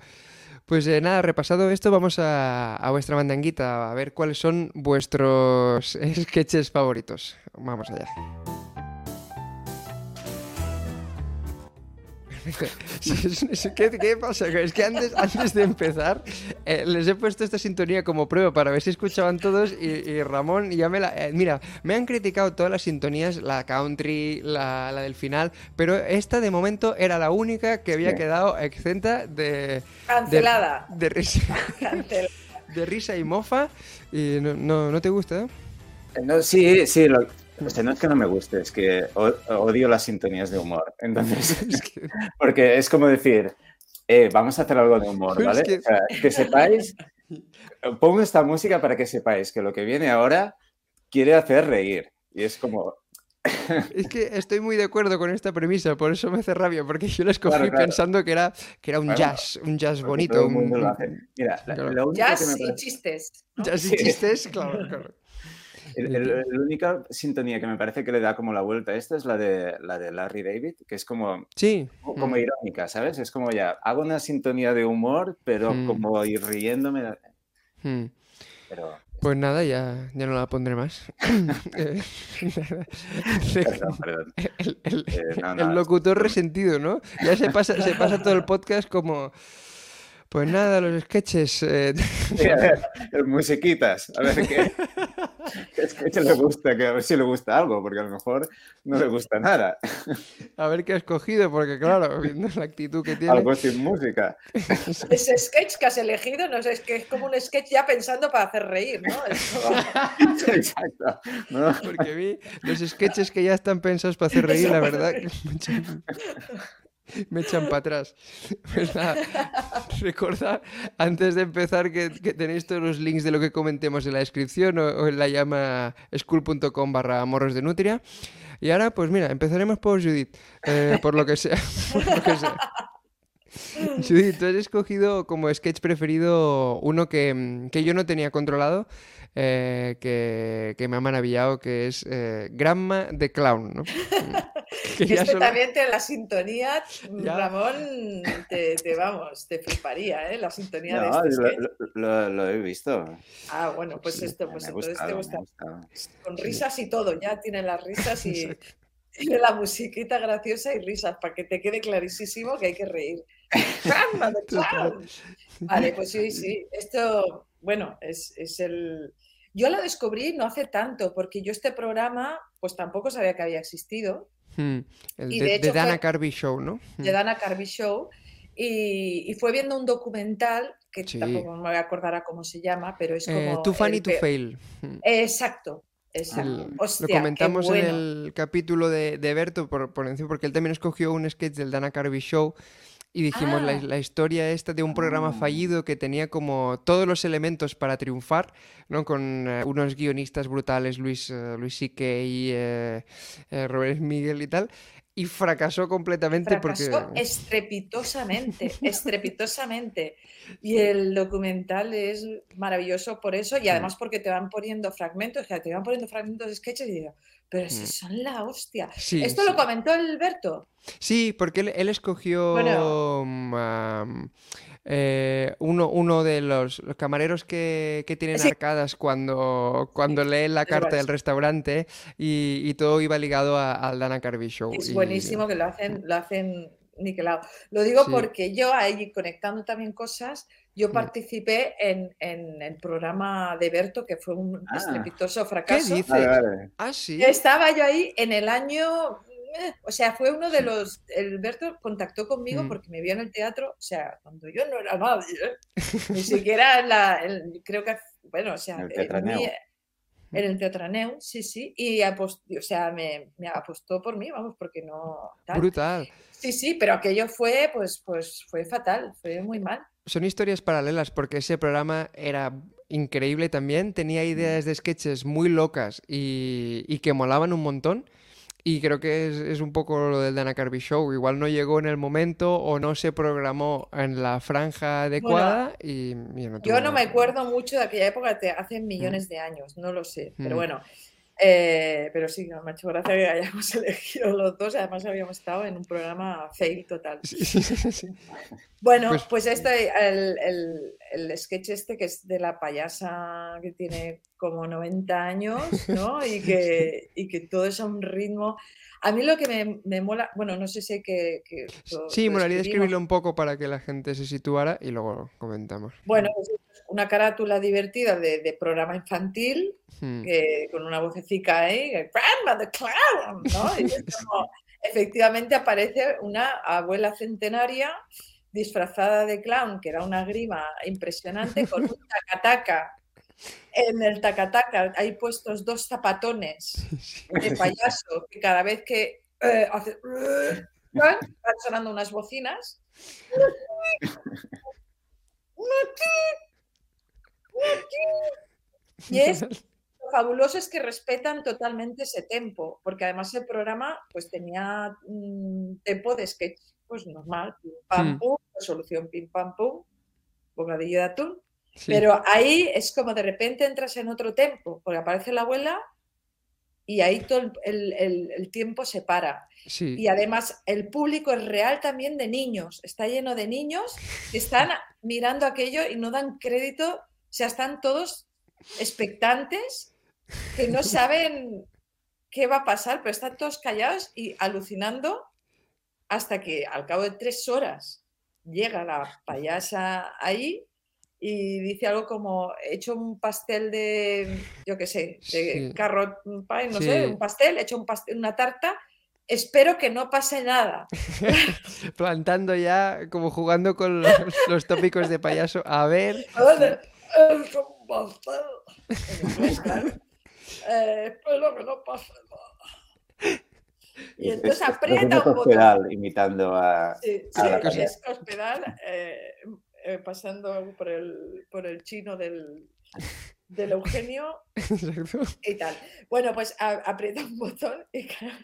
Speaker 2: Pues eh, nada, repasado esto, vamos a, a vuestra mandanguita a ver cuáles son vuestros sketches favoritos. Vamos allá. ¿Qué, qué pasa? Es que antes, antes de empezar eh, les he puesto esta sintonía como prueba para ver si escuchaban todos y, y Ramón ya me la... eh, mira, me han criticado todas las sintonías, la country, la, la del final, pero esta de momento era la única que había
Speaker 3: Sí.
Speaker 2: quedado exenta de...
Speaker 4: Cancelada.
Speaker 2: De, de risa,
Speaker 4: Cancelada.
Speaker 2: de risa y mofa y no, no, ¿no te gusta?
Speaker 3: Eh, No, sí, sí, lo- o sea, no es que no me guste, es que odio las sintonías de humor. Entonces,
Speaker 2: Es que-
Speaker 3: porque es como decir, eh, vamos a hacer algo de humor,
Speaker 2: es
Speaker 3: ¿vale?
Speaker 2: que-
Speaker 3: O sea, que sepáis, pongo esta música para que sepáis que lo que viene ahora quiere hacer reír. Y es como,
Speaker 2: Es que estoy muy de acuerdo con esta premisa, por eso me hace rabia, porque yo la escogí
Speaker 3: Claro, claro.
Speaker 2: pensando que era, que era un
Speaker 3: Bueno,
Speaker 2: jazz, un jazz bonito, un.
Speaker 3: Mira,
Speaker 2: Claro.
Speaker 3: lo único que
Speaker 4: Jazz
Speaker 3: me
Speaker 4: y chistes. ¿no?
Speaker 2: jazz y
Speaker 3: Sí.
Speaker 2: chistes, claro, claro.
Speaker 3: El- el- la única sintonía que me parece que le da como la vuelta a esto es la de, la de Larry David, que es como,
Speaker 2: Sí,
Speaker 3: como
Speaker 2: mm,
Speaker 3: irónica, ¿sabes? Es como ya, hago una sintonía de humor, pero
Speaker 2: Mm.
Speaker 3: como ir riéndome.
Speaker 2: mm.
Speaker 3: Pero,
Speaker 2: Pues nada, ya, ya no la pondré más.
Speaker 3: Perdón, perdón.
Speaker 2: el, el-
Speaker 3: Eh, no,
Speaker 2: el
Speaker 3: no,
Speaker 2: locutor resentido, ¿no? Ya se pasa, se pasa todo el podcast como... Pues nada, los sketches... eh,
Speaker 3: Sí, a ver, el musiquitas, a ver qué. Se le gusta, que a ver si le gusta algo, porque a lo mejor no le gusta nada.
Speaker 2: a ver qué has cogido, porque claro, viendo la actitud que tiene...
Speaker 3: Algo sin música.
Speaker 4: Ese sketch que has elegido, no sé, es que es como un sketch ya pensando para hacer reír, ¿no? Es como-
Speaker 3: Exacto. ¿no?
Speaker 2: Porque mí los sketches que ya están pensados para hacer reír, la verdad, que me echan, para atrás. Pues nada, recordad antes de empezar que, que tenéis todos los links de lo que comentemos en la descripción o, o en la llama school.com barra morros de nutria. Y ahora, pues mira, empezaremos por Judith, eh, por lo que sea. por lo que sea. Judith, tú has escogido como sketch preferido uno que, que yo no tenía controlado, eh, que, que me ha maravillado, que es eh, Gramma de Clown, ¿no? Que ya
Speaker 4: Este
Speaker 2: solo-
Speaker 4: también te la sintonía,
Speaker 2: Ya.
Speaker 4: Ramón, te, te, vamos, te fliparía, ¿eh? La sintonía
Speaker 3: No,
Speaker 4: de este
Speaker 3: lo,
Speaker 4: sketch.
Speaker 3: lo- lo- lo he visto.
Speaker 4: Ah, bueno, pues
Speaker 2: Sí,
Speaker 4: esto, pues entonces
Speaker 3: gustado,
Speaker 4: te gusta. Con risas y todo, ya tiene las risas y tiene la musiquita graciosa y risas para que te quede clarísimo que hay que reír. ¡Caramba, de clown! Vale, pues sí, sí. Esto, bueno, es, es el. Yo la descubrí no hace tanto, porque yo este programa, pues tampoco sabía que había existido.
Speaker 2: Hmm, El
Speaker 4: Y
Speaker 2: de,
Speaker 4: de
Speaker 2: de
Speaker 4: hecho
Speaker 2: Dana
Speaker 4: fue-
Speaker 2: Carvey Show, ¿no?
Speaker 4: de Dana Carvey Show y, y fue viendo un documental que
Speaker 2: Sí.
Speaker 4: tampoco me voy a acordar a cómo se llama, pero es como
Speaker 2: Eh, Too Funny to Fail. Hmm.
Speaker 4: Exacto, exacto.
Speaker 2: El-
Speaker 4: Hostia,
Speaker 2: lo comentamos en el capítulo de, de Berto por, por encima, porque él también escogió un sketch del Dana Carvey Show y dijimos la,
Speaker 4: Ah.
Speaker 2: la historia esta de un programa
Speaker 3: Ah.
Speaker 2: fallido que tenía como todos los elementos para triunfar, ¿no? Con eh, unos guionistas brutales, Luis, eh, Luis C.K., eh, eh, Robert Miguel y tal, y fracasó completamente
Speaker 4: Fracasó
Speaker 2: porque...
Speaker 4: estrepitosamente, estrepitosamente. Y el documental es maravilloso por eso y además porque te van poniendo fragmentos, que te van poniendo fragmentos de sketches y digo, pero si
Speaker 2: Mm.
Speaker 4: son la hostia.
Speaker 2: Sí,
Speaker 4: Esto
Speaker 2: sí.
Speaker 4: lo comentó Alberto.
Speaker 2: Sí, porque él, él escogió
Speaker 4: Bueno.
Speaker 2: mm, am, eh, uno, uno de los, los camareros que, que tienen
Speaker 4: Sí.
Speaker 2: arcadas cuando, cuando leen la carta del restaurante y, y todo iba ligado al Dana Carvey Show.
Speaker 4: Es
Speaker 2: y-
Speaker 4: buenísimo que lo hacen, lo hacen niquelado. Lo digo
Speaker 2: Sí.
Speaker 4: porque yo ahí conectando también cosas, yo
Speaker 2: Mm.
Speaker 4: participé en, en el programa de Berto, que fue un
Speaker 3: Ah.
Speaker 4: estrepitoso
Speaker 2: ¿Qué
Speaker 4: fracaso.
Speaker 2: dices?
Speaker 3: Vale, vale.
Speaker 2: Ah, sí.
Speaker 4: Estaba yo ahí en el año, o sea, fue uno de los, el Berto contactó conmigo
Speaker 2: Mm.
Speaker 4: porque me vio en el teatro, o sea, cuando yo no era nadie, ¿eh? ni siquiera en la, en- creo que, bueno, o sea,
Speaker 3: En el
Speaker 4: eh,
Speaker 3: Teatraneu.
Speaker 4: muy- en el Teatraneu, sí, sí, y apos- o sea, me, me apostó por mí, vamos, porque no, tal.
Speaker 2: Brutal.
Speaker 4: Sí, sí, pero aquello fue, pues, pues, fue fatal, fue muy mal.
Speaker 2: Son historias paralelas porque ese programa era increíble también, tenía ideas de sketches muy locas y, y que molaban un montón. Y creo que es, es un poco lo del Dana Carvey Show. Igual no llegó en el momento o no se programó en la franja adecuada y, y no
Speaker 4: Yo no me acuerdo mucho de aquella época, te- hace millones de años, no lo sé, pero
Speaker 2: Mm.
Speaker 4: bueno. Eh, pero sí, me ha hecho gracia que hayamos elegido los dos, además habíamos estado en un programa fail total.
Speaker 2: Sí, sí, sí.
Speaker 4: Bueno,
Speaker 2: Pues-
Speaker 4: pues, este, el, el- el sketch este que es de la payasa que tiene como 90 años, ¿no? Y que, y que todo es a un ritmo. A mí lo que me, me mola, bueno, no sé si hay que... que lo-
Speaker 2: Sí,
Speaker 4: lo
Speaker 2: molaría escribirlo un poco para que la gente se situara y luego comentamos.
Speaker 4: Bueno, pues es una carátula divertida de, de programa infantil,
Speaker 2: Hmm.
Speaker 4: que, con una vocecica ahí, Grandma the Clown, ¿no? Y es como, efectivamente aparece una abuela centenaria disfrazada de clown, que era una grima impresionante, con un tacataca. En el tacataca hay puestos dos zapatones de payaso que cada vez que eh, hace... van sonando unas bocinas. Y es lo fabuloso es que respetan totalmente ese tempo, porque además el programa pues tenía un tempo de sketch pues normal, pim pam
Speaker 2: Hmm.
Speaker 4: pum, resolución pim pam pum, bocadillo de atún,
Speaker 2: Sí.
Speaker 4: pero ahí es como de repente entras en otro tempo, porque aparece la abuela y ahí todo el, el- el- el tiempo se para.
Speaker 2: Sí.
Speaker 4: Y además el público es real también de niños, está lleno de niños que están mirando aquello y no dan crédito, o sea, están todos expectantes que no saben qué va a pasar, pero están todos callados y alucinando hasta que al cabo de tres horas llega la payasa ahí y dice algo como, he hecho un pastel de, yo qué sé, de
Speaker 2: Sí.
Speaker 4: carrot pie, no
Speaker 2: Sí.
Speaker 4: sé, un pastel, he hecho un pastel, una tarta, espero que no pase nada.
Speaker 2: Plantando ya, como jugando con los, los tópicos de payaso. A ver.
Speaker 4: Es un pastel. Eh, espero que no pase nada. Y
Speaker 3: Es-
Speaker 4: entonces
Speaker 3: es- es
Speaker 4: aprieta un botón.
Speaker 3: Imitando a...
Speaker 4: Sí,
Speaker 3: a
Speaker 4: sí,
Speaker 3: la
Speaker 4: es
Speaker 3: payasa.
Speaker 4: hospedal, eh, eh, pasando por el, por el chino del, del Eugenio
Speaker 2: Exacto.
Speaker 4: y tal. Bueno, pues a- aprieta un botón y claro,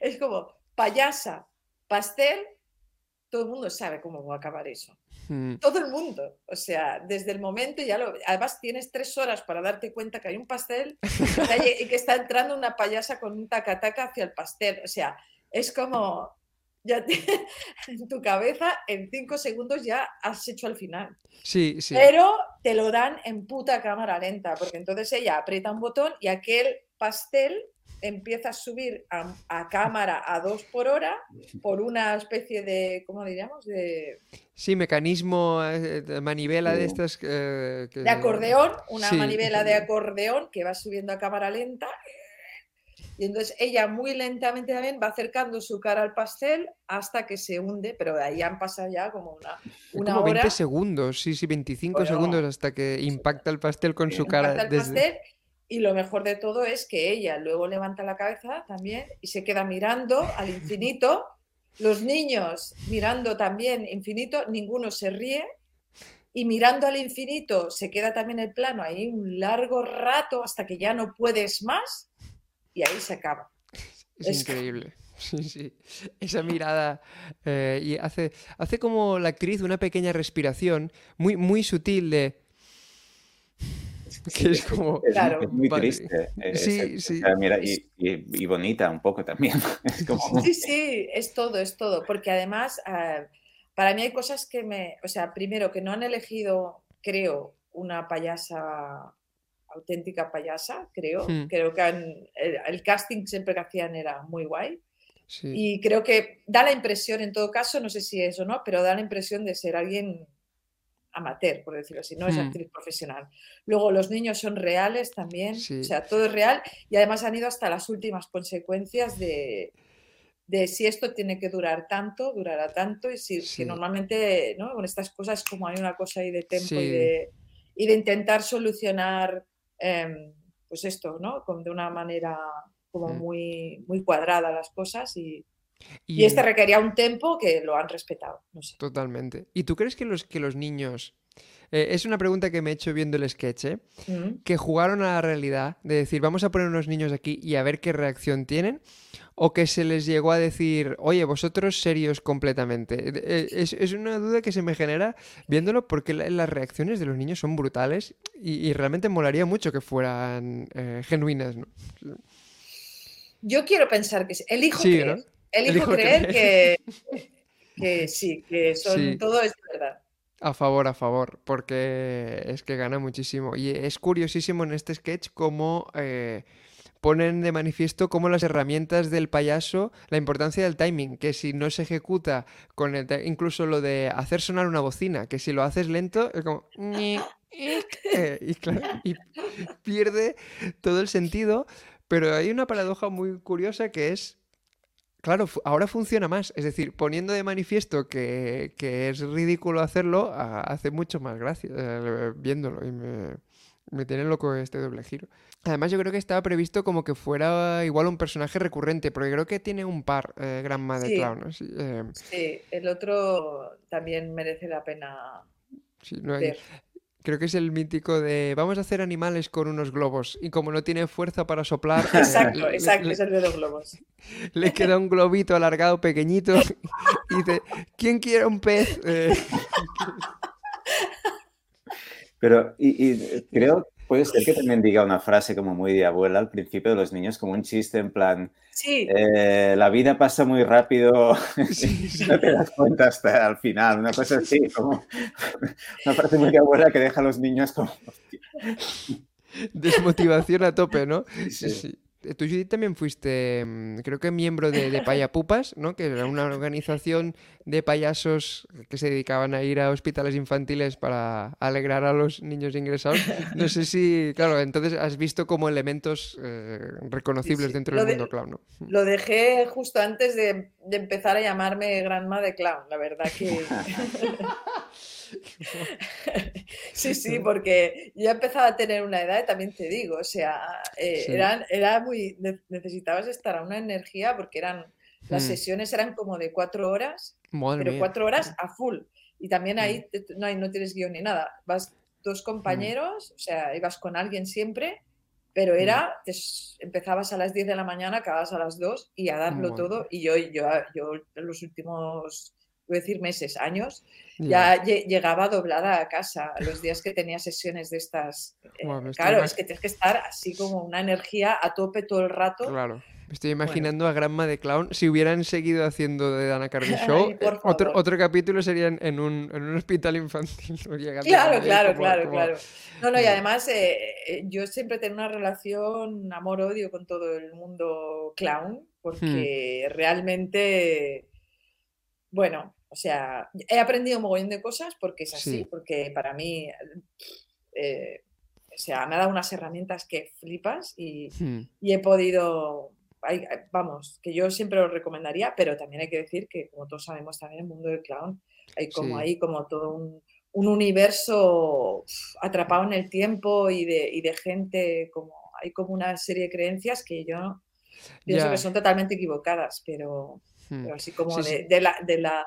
Speaker 4: es como payasa, pastel, todo el mundo sabe cómo va a acabar eso. Todo el mundo. O sea, desde el momento ya lo. Además, tienes tres horas para darte cuenta que hay un pastel y que hay- y que está entrando una payasa con un tacataca hacia el pastel. O sea, es como. Ya te- en tu cabeza, en cinco segundos ya has hecho el final.
Speaker 2: Sí, sí.
Speaker 4: Pero te lo dan en puta cámara lenta, porque entonces ella aprieta un botón y aquel pastel empieza a subir a, a cámara a dos por hora por una especie de, ¿cómo diríamos? De,
Speaker 2: Sí, mecanismo, eh, de manivela de estas... eh, que-
Speaker 4: de acordeón, una
Speaker 2: Sí.
Speaker 4: manivela de acordeón que va subiendo a cámara lenta. Y entonces ella muy lentamente también va acercando su cara al pastel hasta que se hunde, pero de ahí han pasado ya como una, una
Speaker 2: como 20
Speaker 4: hora.
Speaker 2: segundos, sí, sí, 25
Speaker 4: Bueno.
Speaker 2: segundos hasta que impacta el pastel con su
Speaker 4: impacta
Speaker 2: cara.
Speaker 4: el
Speaker 2: desde-
Speaker 4: pastel, y lo mejor de todo es que ella luego levanta la cabeza también y se queda mirando al infinito. Los niños mirando también infinito, ninguno se ríe. Y mirando al infinito se queda también el plano ahí un largo rato hasta que ya no puedes más y ahí se acaba.
Speaker 2: Es
Speaker 4: Es-
Speaker 2: increíble. Sí, sí. Esa mirada. eh, y hace, hace como la actriz una pequeña respiración muy, muy sutil de. Que es como.
Speaker 3: Es,
Speaker 4: Claro.
Speaker 3: es muy triste.
Speaker 2: Sí, sí.
Speaker 3: mira, y, y- y bonita un poco también. Es como...
Speaker 4: Sí, sí, es todo, es todo. Porque además, ah, para mí hay cosas que me, o sea, primero que no han elegido, creo, una payasa auténtica payasa, creo.
Speaker 2: Hmm.
Speaker 4: Creo que han- el, el casting siempre que hacían era muy guay.
Speaker 2: Sí.
Speaker 4: Y creo que da la impresión, en todo caso, no sé si es o no, pero da la impresión de ser alguien amateur, por decirlo así, no es
Speaker 2: Hmm.
Speaker 4: actriz profesional. Luego los niños son reales también,
Speaker 2: Sí.
Speaker 4: o sea, todo es real y además han ido hasta las últimas consecuencias de, de si esto tiene que durar tanto, durará tanto y si
Speaker 2: Sí.
Speaker 4: que normalmente, ¿no? Con estas cosas como hay una cosa ahí de tiempo
Speaker 2: Sí.
Speaker 4: y, de, y de intentar solucionar, em, pues esto, ¿no? Con, de una manera como
Speaker 2: Mm.
Speaker 4: muy, muy cuadrada las cosas y,
Speaker 2: Y,
Speaker 4: y este requería un tempo que lo han respetado, no sé.
Speaker 2: Totalmente. ¿Y tú crees que los, que los niños... eh, es una pregunta que me he hecho viendo el sketch, ¿eh?
Speaker 4: Mm.
Speaker 2: que jugaron a la realidad, de decir, vamos a poner unos niños aquí y a ver qué reacción tienen, o que se les llegó a decir, oye, vosotros serios completamente. Eh, Es, es una duda que se me genera viéndolo porque la- las reacciones de los niños son brutales y, y realmente molaría mucho que fueran eh, genuinas, ¿no?
Speaker 4: Yo quiero pensar que sí. Elijo
Speaker 2: Sí.
Speaker 4: Elijo,
Speaker 2: Elijo
Speaker 4: creer
Speaker 2: creer.
Speaker 4: que, que sí, que son,
Speaker 2: Sí.
Speaker 4: todo es verdad.
Speaker 2: A favor, a favor, porque es que gana muchísimo. Y es curiosísimo en este sketch cómo eh, ponen de manifiesto cómo las herramientas del payaso, la importancia del timing, que si no se ejecuta con el incluso lo de hacer sonar una bocina, que si lo haces lento es como y, claro, y pierde todo el sentido, pero hay una paradoja muy curiosa que es Claro, ahora funciona más. Es decir, poniendo de manifiesto que, que es ridículo hacerlo, a- hace mucho más gracia eh, viéndolo y me, me tiene loco este doble giro. Además, yo creo que estaba previsto como que fuera igual un personaje recurrente, porque creo que tiene un par, eh, Granma de
Speaker 4: Sí.
Speaker 2: Clown. ¿no? Sí, eh,
Speaker 4: Sí, el otro también merece la pena
Speaker 2: sí, no hay-. Creo que es el mítico de vamos a hacer animales con unos globos y como no tiene fuerza para soplar, eh,
Speaker 4: Exacto,
Speaker 2: le-
Speaker 4: exacto,
Speaker 2: le-
Speaker 4: es el de los globos.
Speaker 2: Le queda un globito alargado pequeñito y dice, ¿quién quiere un pez? Eh,
Speaker 3: Pero, y, y creo, puede ser que también diga una frase como muy de abuela al principio de los niños, como un chiste en plan,
Speaker 4: Sí,
Speaker 3: eh, la vida pasa muy rápido,
Speaker 2: sí, sí.
Speaker 3: no te das cuenta hasta el final, una cosa así, como una frase muy de abuela que deja a los niños como...
Speaker 2: Desmotivación a tope, ¿no? Sí,
Speaker 3: Sí.
Speaker 2: sí. Tú, Judith, también fuiste, mm, creo que miembro de, de Payapupas, ¿no? Que era una organización de payasos que se dedicaban a ir a hospitales infantiles para alegrar a los niños ingresados. No sé si, claro, entonces has visto como elementos eh, reconocibles
Speaker 4: sí.
Speaker 2: dentro
Speaker 4: Lo
Speaker 2: del
Speaker 4: de-
Speaker 2: mundo clown, ¿no?
Speaker 4: lo dejé justo antes de, de empezar a llamarme Granma de Clown, la verdad que... Sí, sí, porque ya empezaba a tener una edad, también te digo, o sea, eh,
Speaker 2: Sí.
Speaker 4: eran, era muy, ne- necesitabas estar a una energía porque eran, las
Speaker 2: Mm.
Speaker 4: sesiones eran como de cuatro horas,
Speaker 2: Madre
Speaker 4: pero
Speaker 2: mía.
Speaker 4: cuatro horas a full. Y también ahí
Speaker 2: Mm.
Speaker 4: te- no, tienes guion ni nada, vas dos compañeros, o sea, ibas con alguien siempre, pero
Speaker 2: Mm.
Speaker 4: era, te s- empezabas a las 10 de la mañana, acababas a las 2 y a darlo
Speaker 2: Madre
Speaker 4: todo. Y yo, yo, yo los últimos, voy a decir meses, años,
Speaker 2: Ya.
Speaker 4: ya lle- llegaba doblada a casa los días que tenía sesiones de estas. eh,
Speaker 2: estoy
Speaker 4: claro, es que tienes que estar así como una energía a tope todo el rato.
Speaker 2: Claro. Me estoy imaginando a Granma de Clown. Si hubieran seguido haciendo de Dana Carvey Show,
Speaker 4: Ay,
Speaker 2: eh, otro, otro capítulo sería en, en un, en un hospital infantil.
Speaker 4: Claro, claro,
Speaker 2: como-
Speaker 4: claro,
Speaker 2: como-
Speaker 4: claro. No, no, y además eh, yo siempre tengo una relación amor-odio con todo el mundo clown, porque realmente, bueno, o sea, he aprendido un mogollón de cosas porque es así,
Speaker 2: Sí.
Speaker 4: porque para mí, eh, o sea, me ha dado unas herramientas que flipas y,
Speaker 2: Hmm,
Speaker 4: y he podido, hay- vamos, que yo siempre lo recomendaría, pero también hay que decir que, como todos sabemos, también el mundo del clown, hay como
Speaker 2: Sí.
Speaker 4: ahí como todo un, un universo atrapado en el tiempo y de, y de gente, como hay como una serie de creencias que yo pienso que son totalmente equivocadas, pero. Pero así como
Speaker 2: Sí,
Speaker 4: de,
Speaker 2: sí.
Speaker 4: de la, de, la,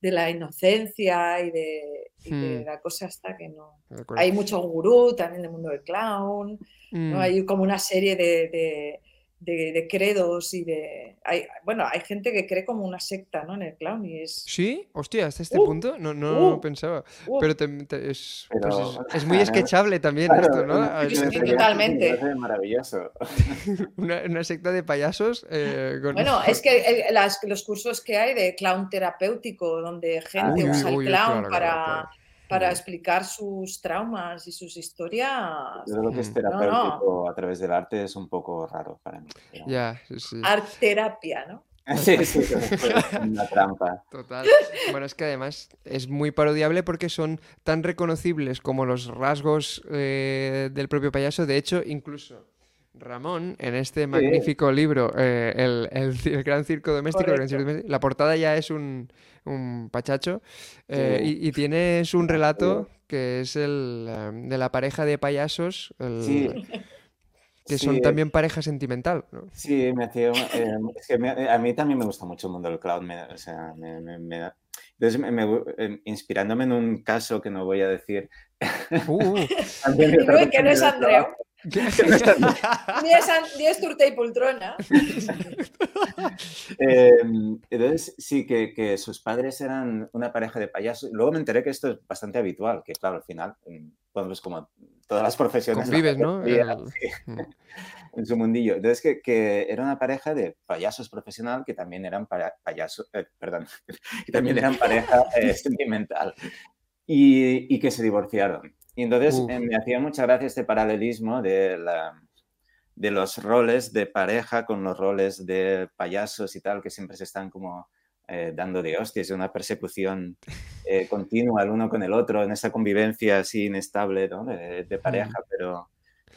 Speaker 4: de la inocencia y de, y
Speaker 2: Hmm.
Speaker 4: la cosa hasta que no. Hay mucho gurú también del mundo del clown, ¿no?
Speaker 2: Mm,
Speaker 4: Hay como una serie de, de- credos y de... Hay, bueno, hay gente que cree como una secta, ¿no? En el clown y es...
Speaker 2: ¿Sí? Hostia, hasta este
Speaker 4: Uh,
Speaker 2: punto no, no
Speaker 4: uh,
Speaker 2: pensaba.
Speaker 4: uh,
Speaker 2: Pero te- te- es, pues es, es muy sketchable también
Speaker 3: Claro,
Speaker 2: esto, ¿no?
Speaker 3: una-
Speaker 4: Sí,
Speaker 2: es-
Speaker 4: sí,
Speaker 2: es
Speaker 4: totalmente.
Speaker 3: me parece Maravilloso.
Speaker 2: Una, una secta de payasos eh, con-
Speaker 4: Bueno, es que el- las- los cursos que hay de clown terapéutico, donde gente usa el
Speaker 2: uy,
Speaker 4: clown
Speaker 2: claro,
Speaker 4: para,
Speaker 2: claro, claro.
Speaker 4: Para explicar sus traumas y sus historias.
Speaker 3: Yo lo que es
Speaker 2: Mm.
Speaker 3: terapéutico a través del arte es un poco raro para mí. pero-
Speaker 2: Ya, sí, sí.
Speaker 4: Art terapia, ¿no?
Speaker 3: Sí, una trampa.
Speaker 2: Total. Bueno, es que además es muy parodiable porque son tan reconocibles como los rasgos eh, del propio payaso. De hecho, incluso Ramón, en este magnífico libro, eh, el, el ci- el Gran Circo Doméstico, el Gran Circo. Doméstico, la portada ya es un, un pachacho eh,
Speaker 3: Sí.
Speaker 2: y, y tienes un relato que es el eh, de la pareja de payasos, el-
Speaker 3: Sí.
Speaker 2: que son
Speaker 3: Sí,
Speaker 2: también pareja sentimental. ¿no?
Speaker 3: Sí, me hacía. eh, es que me- a mí también me gusta mucho el mundo del cloud. me- o sea, me, me- me da- entonces, me- me- eh, inspirándome en un caso que no voy a decir.
Speaker 2: Uh, uh.
Speaker 3: también
Speaker 4: que no es Andreu. ni es, ni es Turta y Poltrona.
Speaker 3: Eh, entonces, sí, que, que sus padres eran una pareja de payasos. Luego me enteré que esto es bastante habitual, que claro, al final, en- pues como todas las profesiones. la
Speaker 2: Convives,
Speaker 3: gente
Speaker 2: ¿no?
Speaker 3: veía,
Speaker 2: El-
Speaker 3: sí,
Speaker 2: Mm.
Speaker 3: en su mundillo. Entonces, que, que era una pareja de payasos profesional que también eran para, payasos, eh, perdón, que también eran pareja eh, sentimental y, y que se divorciaron. Y entonces eh, me hacía mucha gracia este paralelismo de, la, de los roles de pareja con los roles de payasos y tal, que siempre se están como eh, dando de hostias, una persecución eh, continua el uno con el otro, en esa convivencia así inestable ¿no? de, de pareja, pero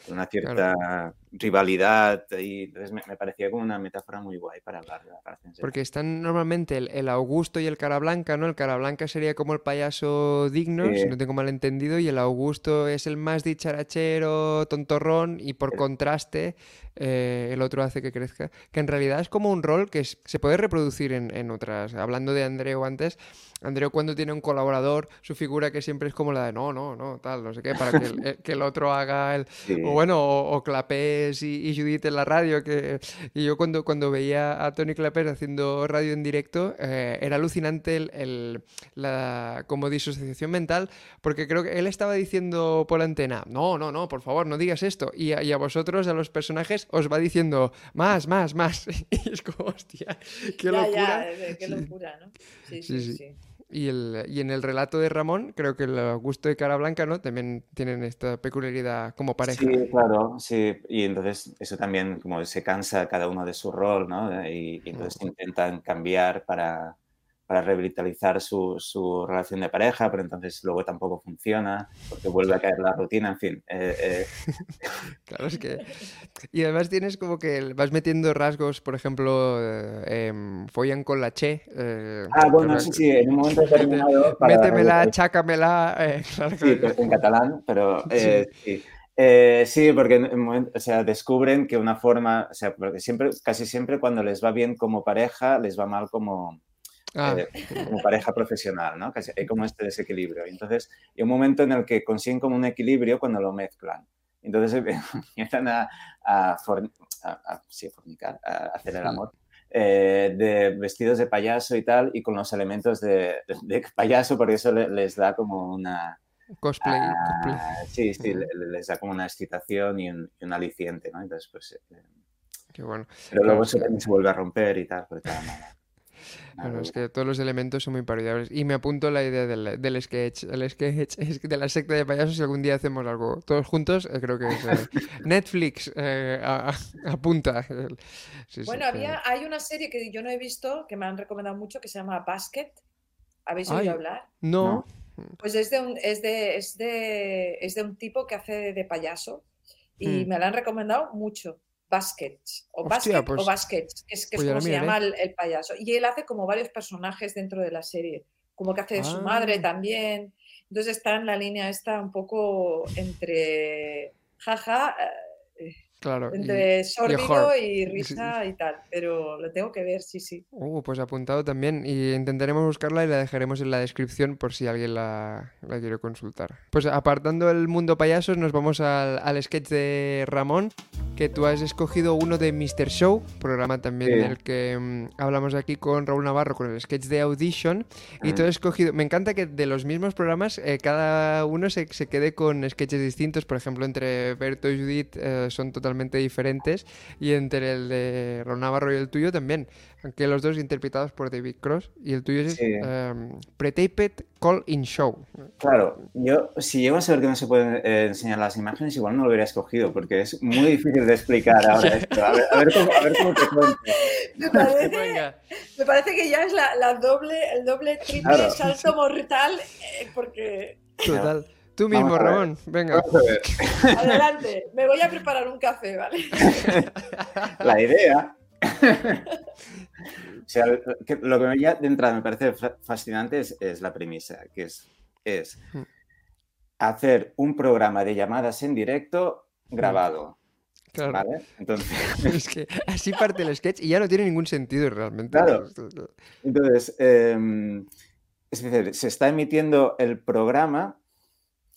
Speaker 3: con una cierta rivalidad. Y entonces me, me parecía como una metáfora muy guay para hablar de la sexual.
Speaker 2: Porque están normalmente el, el Augusto y el Cara Blanca, ¿no? El Cara Blanca sería como el payaso digno, si no tengo mal entendido, y el Augusto es el más dicharachero, tontorrón, y por contraste eh, el otro hace que crezca. Que en realidad es como un rol que es- se puede reproducir en, en otras. Hablando de Andreu antes, Andreu cuando tiene un colaborador, su figura que siempre es como la de no, no, no, tal, no sé qué, para que el, que el otro haga el,
Speaker 3: Sí.
Speaker 2: o bueno, o, o Clapés y, y Judith en la radio, que y yo cuando, cuando veía a Tony Clapés haciendo radio en directo, eh, era alucinante el, el- la como disociación mental, porque creo que él estaba diciendo por antena, no, no, no, por favor, no digas esto, y a, y a vosotros, a los personajes, os va diciendo más, más, más, y es como, hostia, qué
Speaker 4: ya,
Speaker 2: locura.
Speaker 4: ya, eh, qué
Speaker 2: Sí.
Speaker 4: locura, ¿no? Sí,
Speaker 2: Sí,
Speaker 4: sí,
Speaker 2: sí.
Speaker 4: sí.
Speaker 2: Y, el, y en el relato de Ramón, creo que el Augusto y Cara Blanca, ¿no? También tienen esta peculiaridad como pareja.
Speaker 3: Sí, claro, sí. Y entonces eso también como se cansa cada uno de su rol, ¿no? Y, y entonces intentan cambiar para, para revitalizar su, su relación de pareja, pero entonces luego tampoco funciona porque vuelve a caer la rutina, en fin. eh, eh,
Speaker 2: Claro, es que... Y además tienes como que vas metiendo rasgos, por ejemplo, eh, em, follan con la che. eh,
Speaker 3: Ah, bueno,
Speaker 2: que-
Speaker 3: sí, sí, en un momento determinado... para
Speaker 2: Métemela, chácamela. eh, claro,
Speaker 3: Sí,
Speaker 2: claro.
Speaker 3: pero en catalán, pero eh, sí. Eh, sí, porque en o sea, descubren que una forma, o sea, porque siempre, casi siempre cuando les va bien como pareja, les va mal como,
Speaker 2: Ah,
Speaker 3: eh, como pareja profesional, ¿no? Casi hay como este desequilibrio. Y Entonces, hay un momento en el que consiguen como un equilibrio cuando lo mezclan. Entonces empiezan a, a, forn- a- a- sí, fornicar, a hacer el amor. eh, de vestidos de payaso y tal, y con los elementos de, de payaso, porque eso le- les da como una,
Speaker 2: cosplay, cosplay.
Speaker 3: Ah, sí, sí, les da como una excitación y un, y un aliciente, ¿no? Entonces, pues, eh,
Speaker 2: Qué bueno.
Speaker 3: Pero luego
Speaker 2: Claro,
Speaker 3: eso
Speaker 2: sí.
Speaker 3: también se vuelve a romper y tal. Nada.
Speaker 2: Bueno, es que todos los elementos son muy parodiables. Y me apunto la idea del, del sketch. El sketch es de la secta de payasos, si algún día hacemos algo todos juntos, eh, creo que es eh, Netflix eh, apunta. Sí,
Speaker 4: Bueno, había, hay una serie que yo no he visto, que me han recomendado mucho, que se llama Basket. ¿Habéis
Speaker 2: Ay.
Speaker 4: oído hablar?
Speaker 2: No,
Speaker 4: Pues es de un, es de, es de, es de un tipo que hace de payaso y
Speaker 2: Hmm.
Speaker 4: me la han recomendado mucho. Baskets o
Speaker 2: Hostia,
Speaker 4: Basket
Speaker 2: pues-
Speaker 4: o Baskets, que es, que es
Speaker 2: pues ya
Speaker 4: como se
Speaker 2: miraré.
Speaker 4: llama el, el payaso. Y él hace como varios personajes dentro de la serie, como que hace de su madre
Speaker 2: Ah.
Speaker 4: también. Entonces está en la línea esta un poco entre jaja, eh,
Speaker 2: claro. y-
Speaker 4: entre sórdido
Speaker 2: horror.
Speaker 4: y risa y tal. Pero lo tengo que ver, sí, sí.
Speaker 2: Uh, pues apuntado también. Y intentaremos buscarla y la dejaremos en la descripción por si alguien la, la quiere consultar. Pues apartando el mundo payasos, nos vamos al, al sketch de Ramón, que tú has escogido uno de Mr. Show, programa también
Speaker 3: Sí.
Speaker 2: del que mm, hablamos aquí con Raúl Navarro, con el sketch de Audition. Y tú has escogido, me encanta que de los mismos programas, eh, cada uno se, se quede con sketches distintos. Por ejemplo, entre Berto y Judith eh, son totalmente diferentes. Y entre el de Raúl Navarro y el tuyo también. Aunque los dos interpretados por David Cross. Y el tuyo es
Speaker 3: Sí.
Speaker 2: em, Pre-Taped Call In Show.
Speaker 3: Claro, yo si llego a saber que no se pueden eh, enseñar las imágenes, igual no lo hubiera escogido, porque es muy difícil de explicar ahora esto. A ver, a ver cómo, a ver cómo te cuento.
Speaker 4: Me parece, me parece que ya es la, la doble, el doble, triple
Speaker 3: Claro.
Speaker 4: salto mortal, eh, porque
Speaker 2: Total. Tú mismo. Ramón. Venga.
Speaker 3: Vamos a ver.
Speaker 4: adelante, me voy a preparar un café, ¿vale?
Speaker 3: La idea. o sea, que lo que ya de entrada me parece fa- fascinante es, es la premisa, que es, es
Speaker 2: Mm.
Speaker 3: hacer un programa de llamadas en directo grabado.
Speaker 2: Claro.
Speaker 3: ¿Vale? Entonces,
Speaker 2: Es que así parte el sketch y ya no tiene ningún sentido realmente.
Speaker 3: Claro. Entonces, eh, es decir, se está emitiendo el programa,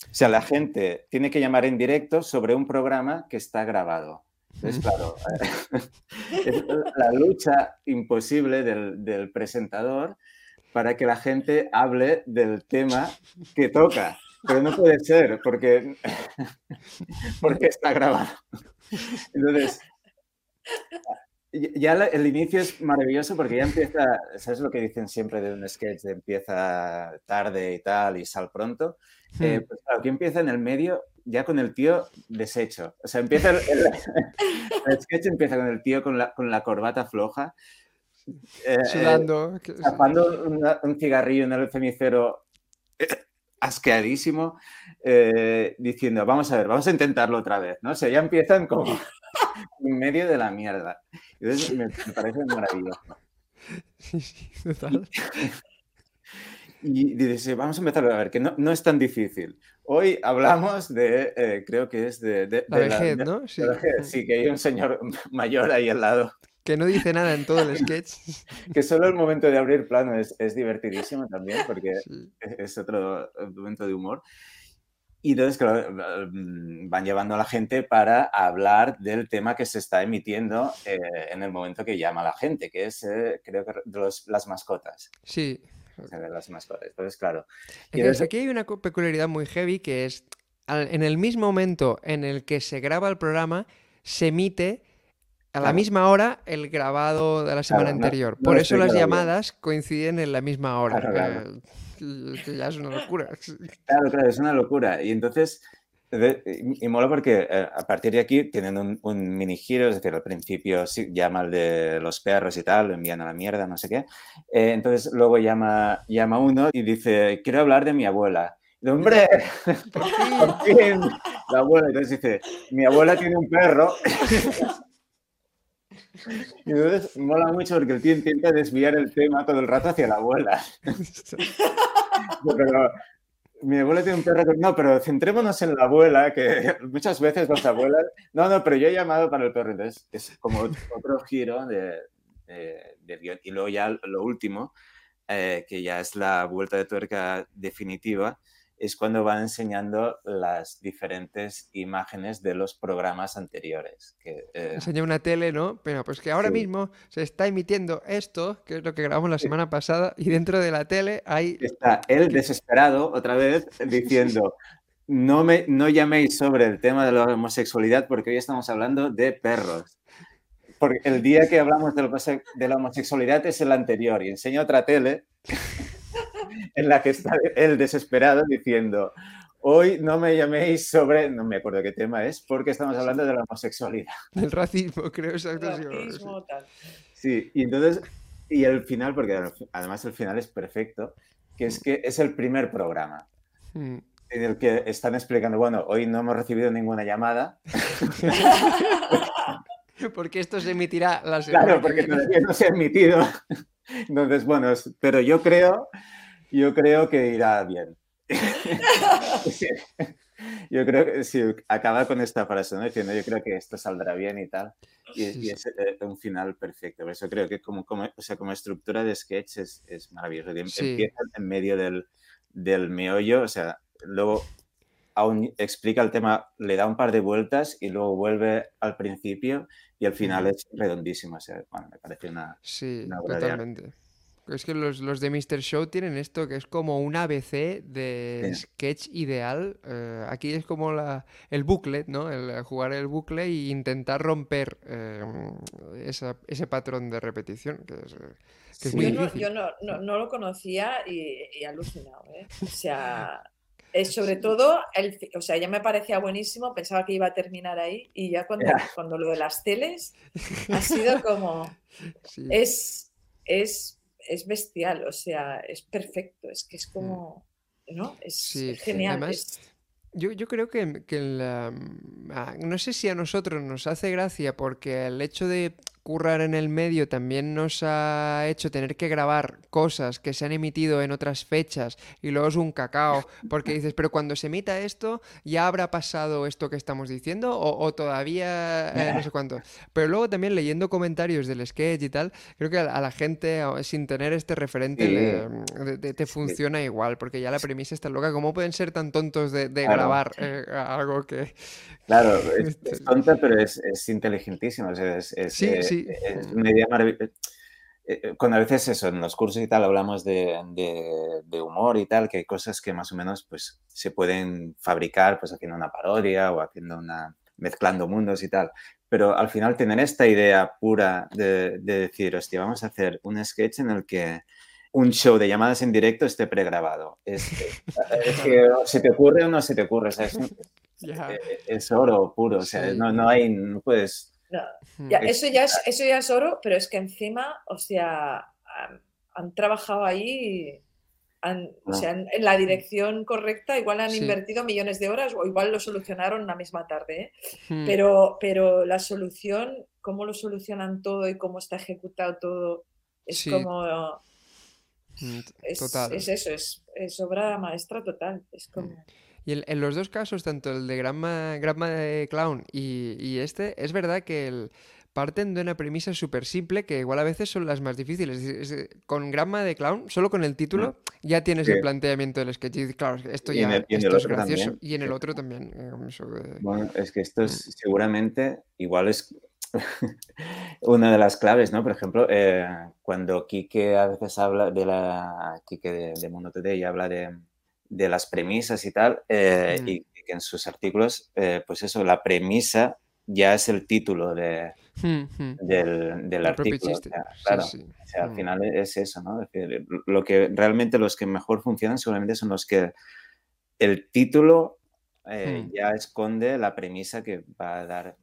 Speaker 3: o sea, la gente tiene que llamar en directo sobre un programa que está grabado. Entonces, claro, es la lucha imposible del, del presentador para que la gente hable del tema que toca. Pero no puede ser, porque, porque está grabado. Entonces, ya la- el inicio es maravilloso porque ya empieza, ¿sabes lo que dicen siempre de un sketch? De empieza tarde y tal y sal pronto. Eh, pues claro, aquí empieza en el medio ya con el tío deshecho. O sea, empieza el, el- el sketch empieza con el tío con la, con la corbata floja. eh, eh,
Speaker 2: Sudando. que-
Speaker 3: tapando una- un cigarrillo en el cenicero eh, asqueadísimo, eh, diciendo, vamos a ver, vamos a intentarlo otra vez, ¿no? O sea, ya empiezan como en medio de la mierda. Entonces me, me parece maravilloso.
Speaker 2: Sí, sí, total.
Speaker 3: Y dices, vamos a empezar a ver, que no, no es tan difícil. Hoy hablamos de, eh, creo que es de... de-
Speaker 2: La
Speaker 3: de
Speaker 2: vejez,
Speaker 3: de-
Speaker 2: ¿no? Sí.
Speaker 3: la vejez, sí, que hay un señor mayor ahí al lado,
Speaker 2: Que no dice nada en todo el sketch.
Speaker 3: que solo el momento de abrir plano es, es divertidísimo también, porque
Speaker 2: Sí.
Speaker 3: es- es otro momento de humor. Y entonces, claro, mm, van llevando a la gente para hablar del tema que se está emitiendo eh, en el momento que llama la gente, que es, eh, creo que, los- las mascotas.
Speaker 2: Sí.
Speaker 3: o sea, de las mascotas. Entonces, claro. Entonces-
Speaker 2: aquí hay una peculiaridad muy heavy que es en el mismo momento en el que se graba el programa, se emite a la misma hora el grabado de la semana
Speaker 3: Claro,
Speaker 2: anterior.
Speaker 3: no
Speaker 2: Por eso las
Speaker 3: bien.
Speaker 2: llamadas coinciden en la misma hora.
Speaker 3: Claro, claro.
Speaker 2: Que ya es una locura.
Speaker 3: Claro, claro, es una locura. Y entonces, y, y mola porque eh, a partir de aquí tienen un, un mini giro, es decir, al principio llama al de los perros y tal, lo envían a la mierda, no sé qué. Eh, entonces luego llama, llama uno y dice, quiero hablar de mi abuela. Y, ¡Hombre! Por fin, la abuela. Entonces dice, mi abuela tiene un perro. Y entonces mola mucho porque el tío intenta desviar el tema todo el rato hacia la abuela. Pero mi abuela tiene un perro. que- No, pero centrémonos en la abuela, que muchas veces las abuelas. No, no, pero yo he llamado para el perro. Entonces es como otro giro de, de- guion. Y luego ya lo último, eh, que ya es la vuelta de tuerca definitiva, es cuando van enseñando las diferentes imágenes de los programas anteriores. Que, eh,
Speaker 2: Enseña una tele, ¿no? Pero pues que ahora
Speaker 3: Sí.
Speaker 2: mismo se está emitiendo esto, que es lo que grabamos la semana pasada, y dentro de la tele hay...
Speaker 3: Está él desesperado otra vez diciendo, no, me, no llaméis sobre el tema de la homosexualidad porque hoy estamos hablando de perros. porque el día que hablamos de, la homosexualidad es el anterior y enseño otra tele en la que está él desesperado diciendo, hoy no me llaméis sobre, no me acuerdo qué tema es, porque estamos hablando de la homosexualidad.
Speaker 2: Del racismo, creo, exacto.
Speaker 4: Racismo, tal.
Speaker 3: Sí, y entonces, y el final, porque además el final es perfecto, que es que es el primer programa.
Speaker 2: Mm.
Speaker 3: En el que están explicando, bueno, hoy no hemos recibido ninguna llamada.
Speaker 2: porque esto se emitirá la semana
Speaker 3: Claro, porque todavía no se ha emitido. Entonces, bueno, pero yo creo, yo creo que irá bien. yo creo que si acaba con esta frase, ¿no? Diciendo, yo creo que esto saldrá bien y tal. Y, es eh, un final perfecto. Por eso creo que como, como, o sea, como estructura de sketch es, es maravilloso. Empieza en medio del, del meollo, o sea, luego aún explica el tema, le da un par de vueltas y luego vuelve al principio y al final es redondísimo. O sea, bueno, me parece una...
Speaker 2: Sí, totalmente. Es que los, los, de Mr. Show tienen esto que es como un ABC de sketch ideal. Eh, aquí es como la, el bucle, ¿no? El jugar el bucle e intentar romper eh, esa, ese patrón de repetición. Que es, que es muy
Speaker 4: yo, no,
Speaker 2: difícil.
Speaker 4: yo no, no, no, lo conocía y, y alucinado, ¿eh? O sea, es sobre todo, el, o sea, ya me parecía buenísimo, pensaba que iba a terminar ahí y ya cuando, cuando lo de las teles ha sido como...
Speaker 2: Sí.
Speaker 4: Es, es es bestial, o sea, es perfecto, es que es como, ¿no? Es,
Speaker 2: Sí,
Speaker 4: genial.
Speaker 2: además,
Speaker 4: es-
Speaker 2: Yo, yo creo que, que la- ah, no sé si a nosotros nos hace gracia porque el hecho de currar en el medio también nos ha hecho tener que grabar cosas que se han emitido en otras fechas y luego es un cacao porque dices, pero cuando se emita esto, ¿ya habrá pasado esto que estamos diciendo o, o todavía eh, no sé cuánto? Pero luego también leyendo comentarios del sketch y tal, creo que a, la gente sin tener este referente
Speaker 3: Sí.
Speaker 2: le- de- te funciona igual porque ya la premisa está loca. ¿Cómo pueden ser tan tontos de, de
Speaker 3: Claro.
Speaker 2: grabar eh, algo que...
Speaker 3: Claro, es, es tonta, pero es, es inteligentísima. o sea, es,
Speaker 2: Sí,
Speaker 3: eh,
Speaker 2: sí.
Speaker 3: es una idea maravillosa. Cuando a veces eso, en los cursos y tal hablamos de, de- de humor y tal, que hay cosas que más o menos pues, se pueden fabricar pues haciendo una parodia o haciendo una mezclando mundos y tal. Pero al final tener esta idea pura de, de decir, hostia, vamos a hacer un sketch en el que un show de llamadas en directo esté pregrabado. Es, es que se te ocurre o no se te ocurre. o sea, es, eh, es oro puro, o sea,
Speaker 2: Sí.
Speaker 3: no, no hay, no puedes...
Speaker 4: no,
Speaker 2: Mm.
Speaker 4: ya,
Speaker 3: es-
Speaker 4: eso, ya es, eso ya es oro, pero es que encima, o sea, han, han trabajado ahí, han- o
Speaker 3: No.
Speaker 4: sea, en, en la dirección correcta, igual han
Speaker 2: Sí.
Speaker 4: invertido millones de horas o igual lo solucionaron la misma tarde, ¿eh?
Speaker 2: Mm.
Speaker 4: pero, pero la solución, cómo lo solucionan todo y cómo está ejecutado todo, es
Speaker 2: Sí.
Speaker 4: como...
Speaker 2: Mm, t-
Speaker 4: Es,
Speaker 2: Total.
Speaker 4: es eso, es, es obra maestra total. Es como...
Speaker 2: Y en, en los dos casos, tanto el de Granma, Granma de Clown y, y este, es verdad que el- parten de una premisa súper simple que igual a veces son las más difíciles. Es- es- con Granma de Clown, solo con el título, ya tienes
Speaker 3: Sí.
Speaker 2: el planteamiento del sketch. Y claro, esto
Speaker 3: Y en
Speaker 2: ya
Speaker 3: el- y
Speaker 2: esto es gracioso.
Speaker 3: también,
Speaker 2: Y en el otro también. eh,
Speaker 3: Bueno, es que esto es seguramente, igual es una de las claves, ¿no? Por ejemplo, eh, cuando Quique a veces habla de la, Quique de, de Mundo Today habla de, de las premisas y tal, eh,
Speaker 2: Mm.
Speaker 3: y que en sus artículos, eh, pues eso, la premisa ya es el título de,
Speaker 2: Mm,
Speaker 3: del, del artículo. o
Speaker 2: chiste.
Speaker 3: sea,
Speaker 2: Sí,
Speaker 3: claro,
Speaker 2: sí.
Speaker 3: o sea, al
Speaker 2: Mm.
Speaker 3: final es eso, ¿no? Es decir, lo que realmente los que mejor funcionan seguramente son los que el título eh,
Speaker 2: Mm.
Speaker 3: ya esconde la premisa que va a dar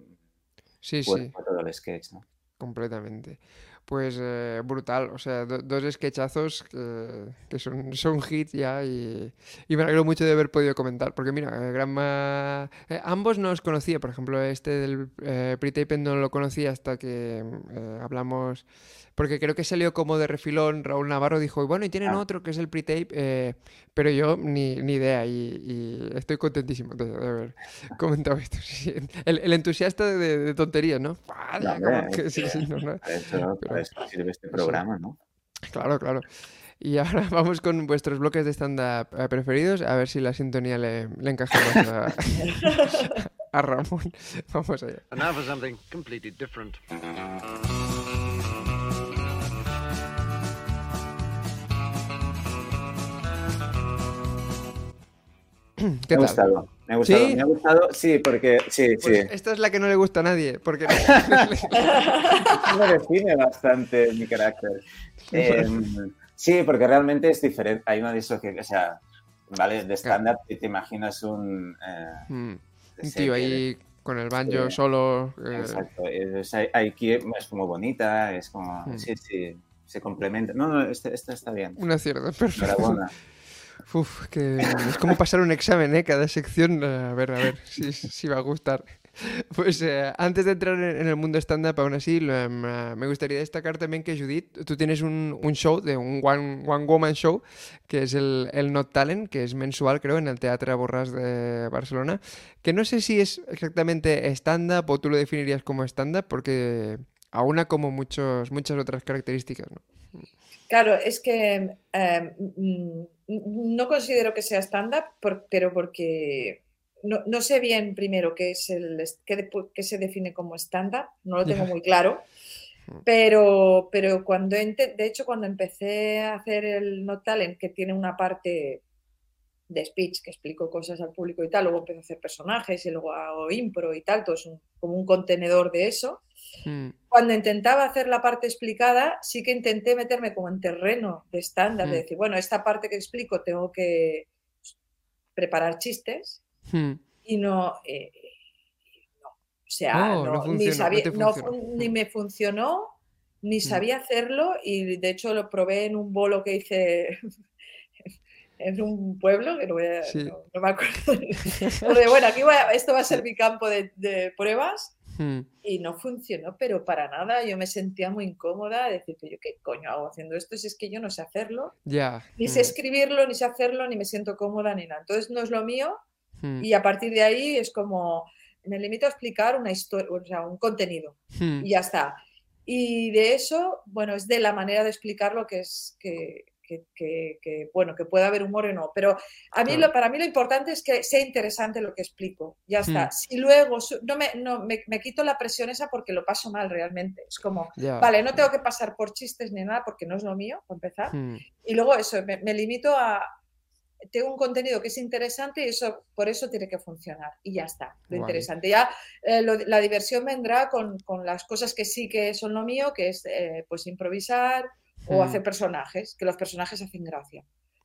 Speaker 2: Sí, sí.
Speaker 3: cuerpo a todo el sketch, ¿no?
Speaker 2: Completamente. Pues eh, brutal, o sea, do- dos sketchazos que, que son, son hits ya y, y me alegro mucho de haber podido comentar, porque mira, eh, Granma... eh, ambos no los conocía, por ejemplo, este del eh, pre-tape no lo conocía hasta que eh, hablamos, porque creo que salió como de refilón, Raúl Navarro dijo, y bueno, y tienen
Speaker 3: Ah.
Speaker 2: otro que es el pre-tape, eh, pero yo ni, ni idea y, y estoy contentísimo de, de haber comentado esto. Sí, el, el entusiasta de, de tonterías, ¿no?
Speaker 3: Para eso, sirve este programa, ¿no?
Speaker 2: Claro, claro. Y ahora vamos con vuestros bloques de stand-up eh, preferidos, a ver si la sintonía le, le encaja más a, a Ramón. Vamos allá.
Speaker 6: And now for something completely different.
Speaker 2: ¿Qué
Speaker 3: Me ha
Speaker 2: tal?
Speaker 3: gustado. Me ha gustado.
Speaker 2: ¿Sí?
Speaker 3: Me ha gustado, sí, porque sí,
Speaker 2: Pues
Speaker 3: sí.
Speaker 2: esta es la que no le gusta a nadie, porque
Speaker 3: me define bastante mi carácter. Eh, sí, porque realmente es diferente. Hay una disociación, o sea, ¿vale? De stand-up y te imaginas un... eh,
Speaker 2: Mm, un tío ahí con el banjo
Speaker 3: Sí.
Speaker 2: solo. eh,
Speaker 3: Exacto. Es, como bonita, es como...
Speaker 2: Mm.
Speaker 3: Sí, sí, se complementa. No, no, esta, esta está bien.
Speaker 2: un acierto, perfecto.
Speaker 3: Enhorabuena.
Speaker 2: Uf, que es como pasar un examen, ¿eh? Cada sección, eh, a ver, a ver si, si va a gustar. Pues eh, antes de entrar en, el mundo stand-up, aún así, em, eh, me gustaría destacar también que Judith, tú tienes un, un show, de un one, one Woman Show, que es el, el Not Talent, que es mensual, creo, en el Teatre Borràs de Barcelona, que no sé si es exactamente stand-up o tú lo definirías como stand-up, porque aúna como muchos, muchas otras características, ¿no?
Speaker 4: Claro, es que eh, mm, no considero que sea stand-up, pero porque no, no sé bien primero qué es el qué, qué se define como stand-up, no lo tengo muy claro. Pero, pero cuando de hecho cuando empecé a hacer el No Talent, que tiene una parte de speech que explico cosas al público y tal, luego empecé a hacer personajes y luego hago impro y tal, todo es un- como un contenedor de eso
Speaker 2: Mm,
Speaker 4: cuando intentaba hacer la parte explicada, sí que intenté meterme como en terreno de estándar, de
Speaker 2: Mm.
Speaker 4: decir, bueno, esta parte que explico tengo que preparar chistes
Speaker 2: mm.
Speaker 4: y no, eh, no. o sea,
Speaker 2: no
Speaker 4: no, ni,
Speaker 2: funcionó,
Speaker 4: sabía- ni me funcionó, ni
Speaker 2: Mm.
Speaker 4: sabía hacerlo y de hecho lo probé en un bolo que hice en un pueblo, que no, voy a-
Speaker 2: Sí.
Speaker 4: no- no me acuerdo. De, bueno, aquí esto va a ser mi campo de, de pruebas
Speaker 2: Mm,
Speaker 4: y no funcionó, pero para nada. Yo me sentía muy incómoda, de decir, ¿yo qué coño hago haciendo esto? Si es que yo no sé hacerlo, ni sé escribirlo, ni sé hacerlo, ni me siento cómoda, ni nada. Entonces no es lo mío
Speaker 2: mm,
Speaker 4: y a partir de ahí es como, me limito a explicar una historia, o sea, un contenido y ya está. Y de eso, bueno, es de la manera de explicarlo que es que, que, que- que, bueno, que pueda haber humor o no. Pero a mí
Speaker 2: Claro.
Speaker 4: lo, para mí lo importante es que sea interesante lo que explico. Ya está.
Speaker 2: Hmm.
Speaker 4: Si luego no, me, no me, me quito la presión esa porque lo paso mal realmente. Es como, vale, no tengo que pasar por chistes ni nada porque no es lo mío, para empezar.
Speaker 2: Mm,
Speaker 4: Y luego eso, me, me limito a... Tengo un contenido que es interesante y eso por eso tiene que funcionar. Y ya está, lo interesante. Ya eh, lo- la diversión vendrá con, con las cosas que sí que son lo mío, que es eh, pues improvisar o
Speaker 2: Mm.
Speaker 4: hacer personajes, que los personajes hacen gracia.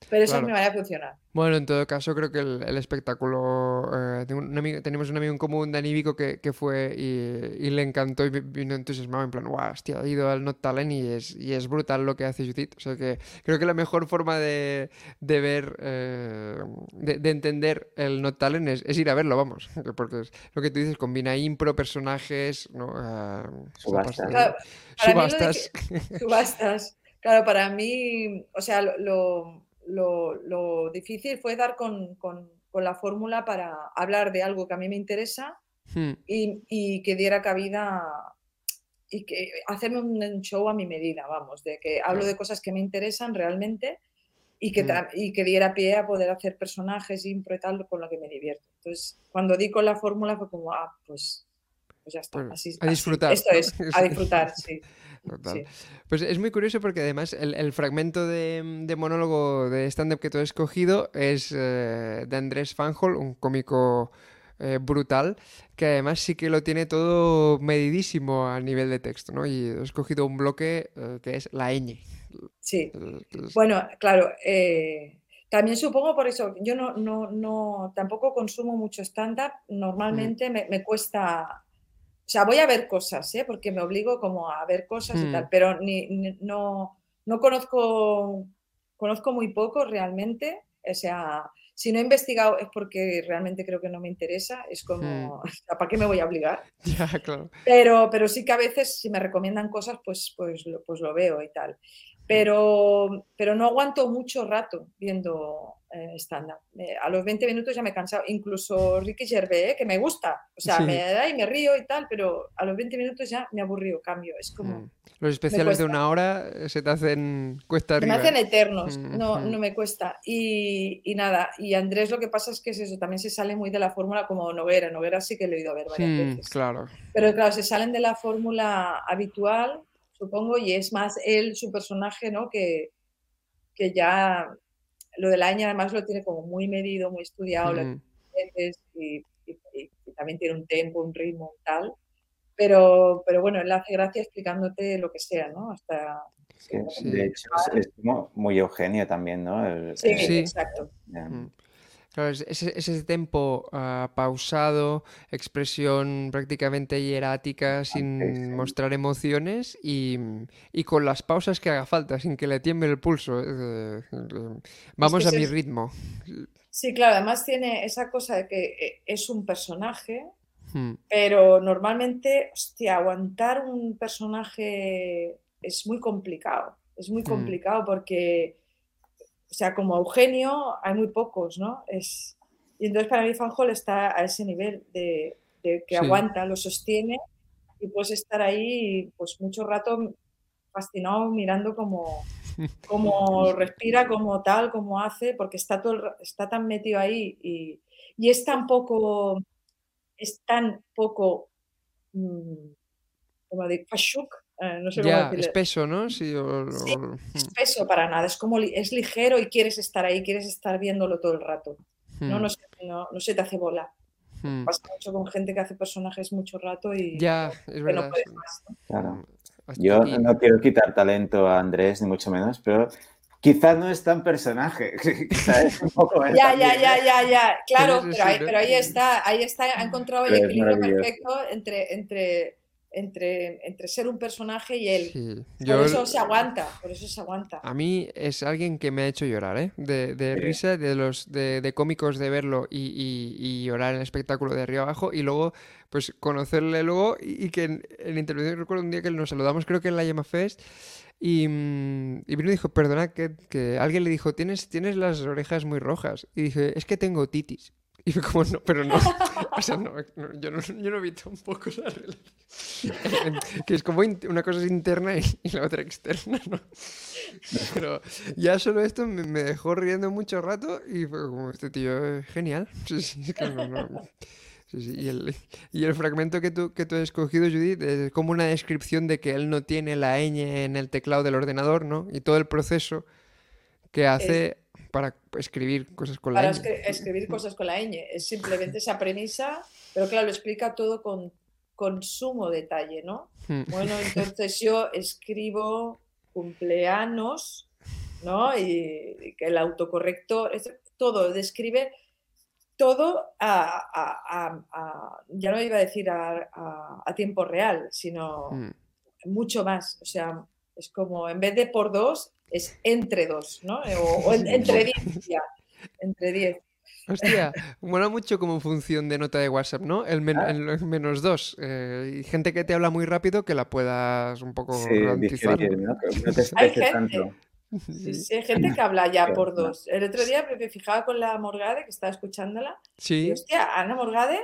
Speaker 4: Pero eso
Speaker 2: Claro.
Speaker 4: es mi manera de funcionar.
Speaker 2: Bueno, en todo caso, creo que el, el espectáculo. eh, tengo un amigo- tenemos un amigo en común, Dani Vico, que, que fue y, y le encantó y vi- vino entusiasmado, en plan, guau, hostia, ha ido al Not Talent y es, y es brutal lo que hace Judith. O sea que creo que la mejor forma de, de ver, eh, de, de entender el Not Talent es, es ir a verlo, vamos. Porque es lo que tú dices, combina impro, personajes, ¿no? Ah,
Speaker 3: Subastas.
Speaker 4: Claro, de
Speaker 2: Subastas.
Speaker 4: Claro, para mí, o sea, lo, lo, lo- difícil fue dar con, con- con la fórmula para hablar de algo que a mí me interesa
Speaker 2: Hmm,
Speaker 4: y, y que diera cabida y que hacerme un show a mi medida, vamos, de que hablo de cosas que me interesan realmente y que,
Speaker 2: Mm.
Speaker 4: ta- y que diera pie a poder hacer personajes, impro y tal, con lo que me divierto. Entonces, cuando di con la fórmula fue como, ah, pues, pues ya está.
Speaker 2: Pues,
Speaker 4: así,
Speaker 2: a
Speaker 4: así.
Speaker 2: disfrutar,
Speaker 4: Esto
Speaker 2: ¿no?
Speaker 4: es, a disfrutar, sí.
Speaker 2: Total.
Speaker 4: sí.
Speaker 2: Pues es muy curioso porque además el, el fragmento de, de monólogo de stand-up que tú has escogido es eh, de Andrés Fanjol, un cómico eh, brutal, que además sí que lo tiene todo medidísimo a nivel de texto, ¿no? Y he escogido un bloque eh, que es la ñ.
Speaker 4: Sí. Bueno, claro, también supongo por eso, yo no, no, no tampoco consumo mucho stand-up, normalmente me, me cuesta, o sea, voy a ver cosas, ¿eh? porque me obligo como a ver cosas y tal,
Speaker 2: Hmm.
Speaker 4: pero ni, ni- no, no conozco, conozco muy poco realmente, o sea, si no he investigado es porque realmente creo que no me interesa, es como, sea, ¿para qué me voy a obligar?
Speaker 2: Ya, claro.
Speaker 4: Pero, pero sí que a veces si me recomiendan cosas, pues, pues, lo, pues lo veo y tal. Pero, pero no aguanto mucho rato viendo eh, stand-up. Eh, a los 20 minutos ya me he cansado. Incluso Ricky Gervais, eh, que me gusta. O sea,
Speaker 2: Sí.
Speaker 4: me da y me río y tal, pero a los 20 minutos ya me aburrió, cambio. Es como...
Speaker 2: Mm. Los especiales de una hora eh, se te hacen cuesta
Speaker 4: Se me hacen eternos,
Speaker 2: Mm,
Speaker 4: no,
Speaker 2: mm.
Speaker 4: no me cuesta. Y, y nada, y Andrés lo que pasa es que es eso, también se sale muy de la fórmula como Noguera. Noguera sí que lo he oído ver varias
Speaker 2: Mm,
Speaker 4: veces.
Speaker 2: claro.
Speaker 4: Pero claro, se salen de la fórmula habitual, supongo, y es más él, su personaje, ¿no? Que, que ya lo de la ñ además lo tiene como muy medido, muy estudiado, lo
Speaker 2: Mm.
Speaker 4: y, y- y- y también tiene un tempo, un ritmo, tal. Pero, pero bueno, él hace gracia explicándote lo que sea, ¿no? Hasta...
Speaker 3: Sí,
Speaker 2: Sí.
Speaker 3: De hecho, es, es como muy Eugenio también, ¿no? El-
Speaker 4: Sí,
Speaker 3: el-
Speaker 2: Sí.
Speaker 4: exacto.
Speaker 3: ya.
Speaker 2: Mm. Claro, es- ese, ese tempo ah, pausado, expresión prácticamente hierática, sin
Speaker 3: sí.
Speaker 2: mostrar emociones y, y con las pausas que haga falta, sin que le tiemble el pulso. vamos a mi
Speaker 4: es-
Speaker 2: ritmo.
Speaker 4: Sí, claro, además tiene esa cosa de que eh, es un personaje,
Speaker 2: Mm,
Speaker 4: pero normalmente, hostia, aguantar un personaje es muy complicado. Es muy
Speaker 2: Mm.
Speaker 4: complicado porque, o sea, como Eugenio hay muy pocos, ¿no? Es, y entonces para mí Fanjol está a ese nivel de, de que
Speaker 2: Sí.
Speaker 4: aguanta, lo sostiene y puedes estar ahí pues mucho rato fascinado mirando cómo, cómo respira, cómo tal, cómo hace, porque está, todo está tan metido ahí y, y es tan poco, es tan poco, mm, como de fashuk, eh, no sé cómo
Speaker 2: Ya,
Speaker 4: decirle,
Speaker 2: espeso, ¿no? Sí, o-
Speaker 4: Sí,
Speaker 2: o-
Speaker 4: espeso para nada, es como, es ligero y quieres estar ahí, quieres estar viéndolo todo el rato, no,
Speaker 2: mm,
Speaker 4: no, se, no, no se te hace bola.
Speaker 2: mm.
Speaker 4: Pasa mucho con gente que hace personajes mucho rato y
Speaker 2: Ya, es
Speaker 4: que no
Speaker 2: verdad.
Speaker 4: puedes más. ¿no?
Speaker 3: Claro.
Speaker 2: Hasta
Speaker 3: Yo no quiero quitar talento a Andrés, ni mucho menos, pero quizás no es tan personaje. un poco
Speaker 4: Ya, ya,
Speaker 3: también,
Speaker 4: ya,
Speaker 3: ¿eh?
Speaker 4: ya, ya, claro, pero ahí, pero ahí está, ahí está, ha encontrado el equilibrio perfecto entre, entre, entre, entre ser un personaje y él.
Speaker 2: Sí,
Speaker 4: Por eso se aguanta, por eso se aguanta.
Speaker 2: A mí es alguien que me ha hecho llorar, ¿eh? De, de
Speaker 3: Sí.
Speaker 2: risa, de los de, de cómicos de verlo y, y- y llorar en el espectáculo de arriba abajo y luego, pues conocerle luego y, y que en, en intervención recuerdo un día que nos saludamos, creo que en la Llama Fest y, mm, y vino y dijo, perdona, que, que alguien le dijo, tienes, tienes las orejas muy rojas y dije, es que tengo titis. Y fue como, no, pero no, o sea, no, no, yo, no, yo no vi tampoco la relación. que es como in- una cosa es interna y, y la otra externa, ¿no? Pero ya solo esto me, me dejó riendo mucho rato y fue como, este tío es genial. Sí, sí, es que no, no- Sí, sí, Y, el, y el fragmento que tú, que tú has escogido, Judith, es como una descripción de que él no tiene la ñ en el teclado del ordenador, ¿no? Y todo el proceso que hace para escribir cosas con la
Speaker 4: Para
Speaker 2: ñ.
Speaker 4: escri- escribir cosas con la ñ, es simplemente esa premisa, pero claro, lo explica todo con, con sumo detalle, ¿no?
Speaker 2: Mm.
Speaker 4: Bueno, entonces yo escribo cumpleaños, ¿no? Y, el autocorrector, todo, describe todo a, a- a- a- ya no iba a decir a, tiempo real, sino
Speaker 2: Mm.
Speaker 4: mucho más. O sea, es como, en vez de por dos, es entre dos, ¿no? O, o en- entre diez ya, entre diez.
Speaker 2: Hostia, mola mucho como función de nota de WhatsApp, ¿no? El, men-
Speaker 3: Ah.
Speaker 2: el menos dos. eh, y gente que te habla muy rápido que la puedas un poco
Speaker 3: Sí,
Speaker 2: ralentizar.
Speaker 3: digerir, ¿no? Que no te
Speaker 4: Hay gente.
Speaker 3: tanto.
Speaker 4: Sí, sí, hay gente que habla ya por dos. El otro día me fijaba con la Morgade, que estaba escuchándola, y
Speaker 2: Sí,
Speaker 4: hostia, Ana Morgade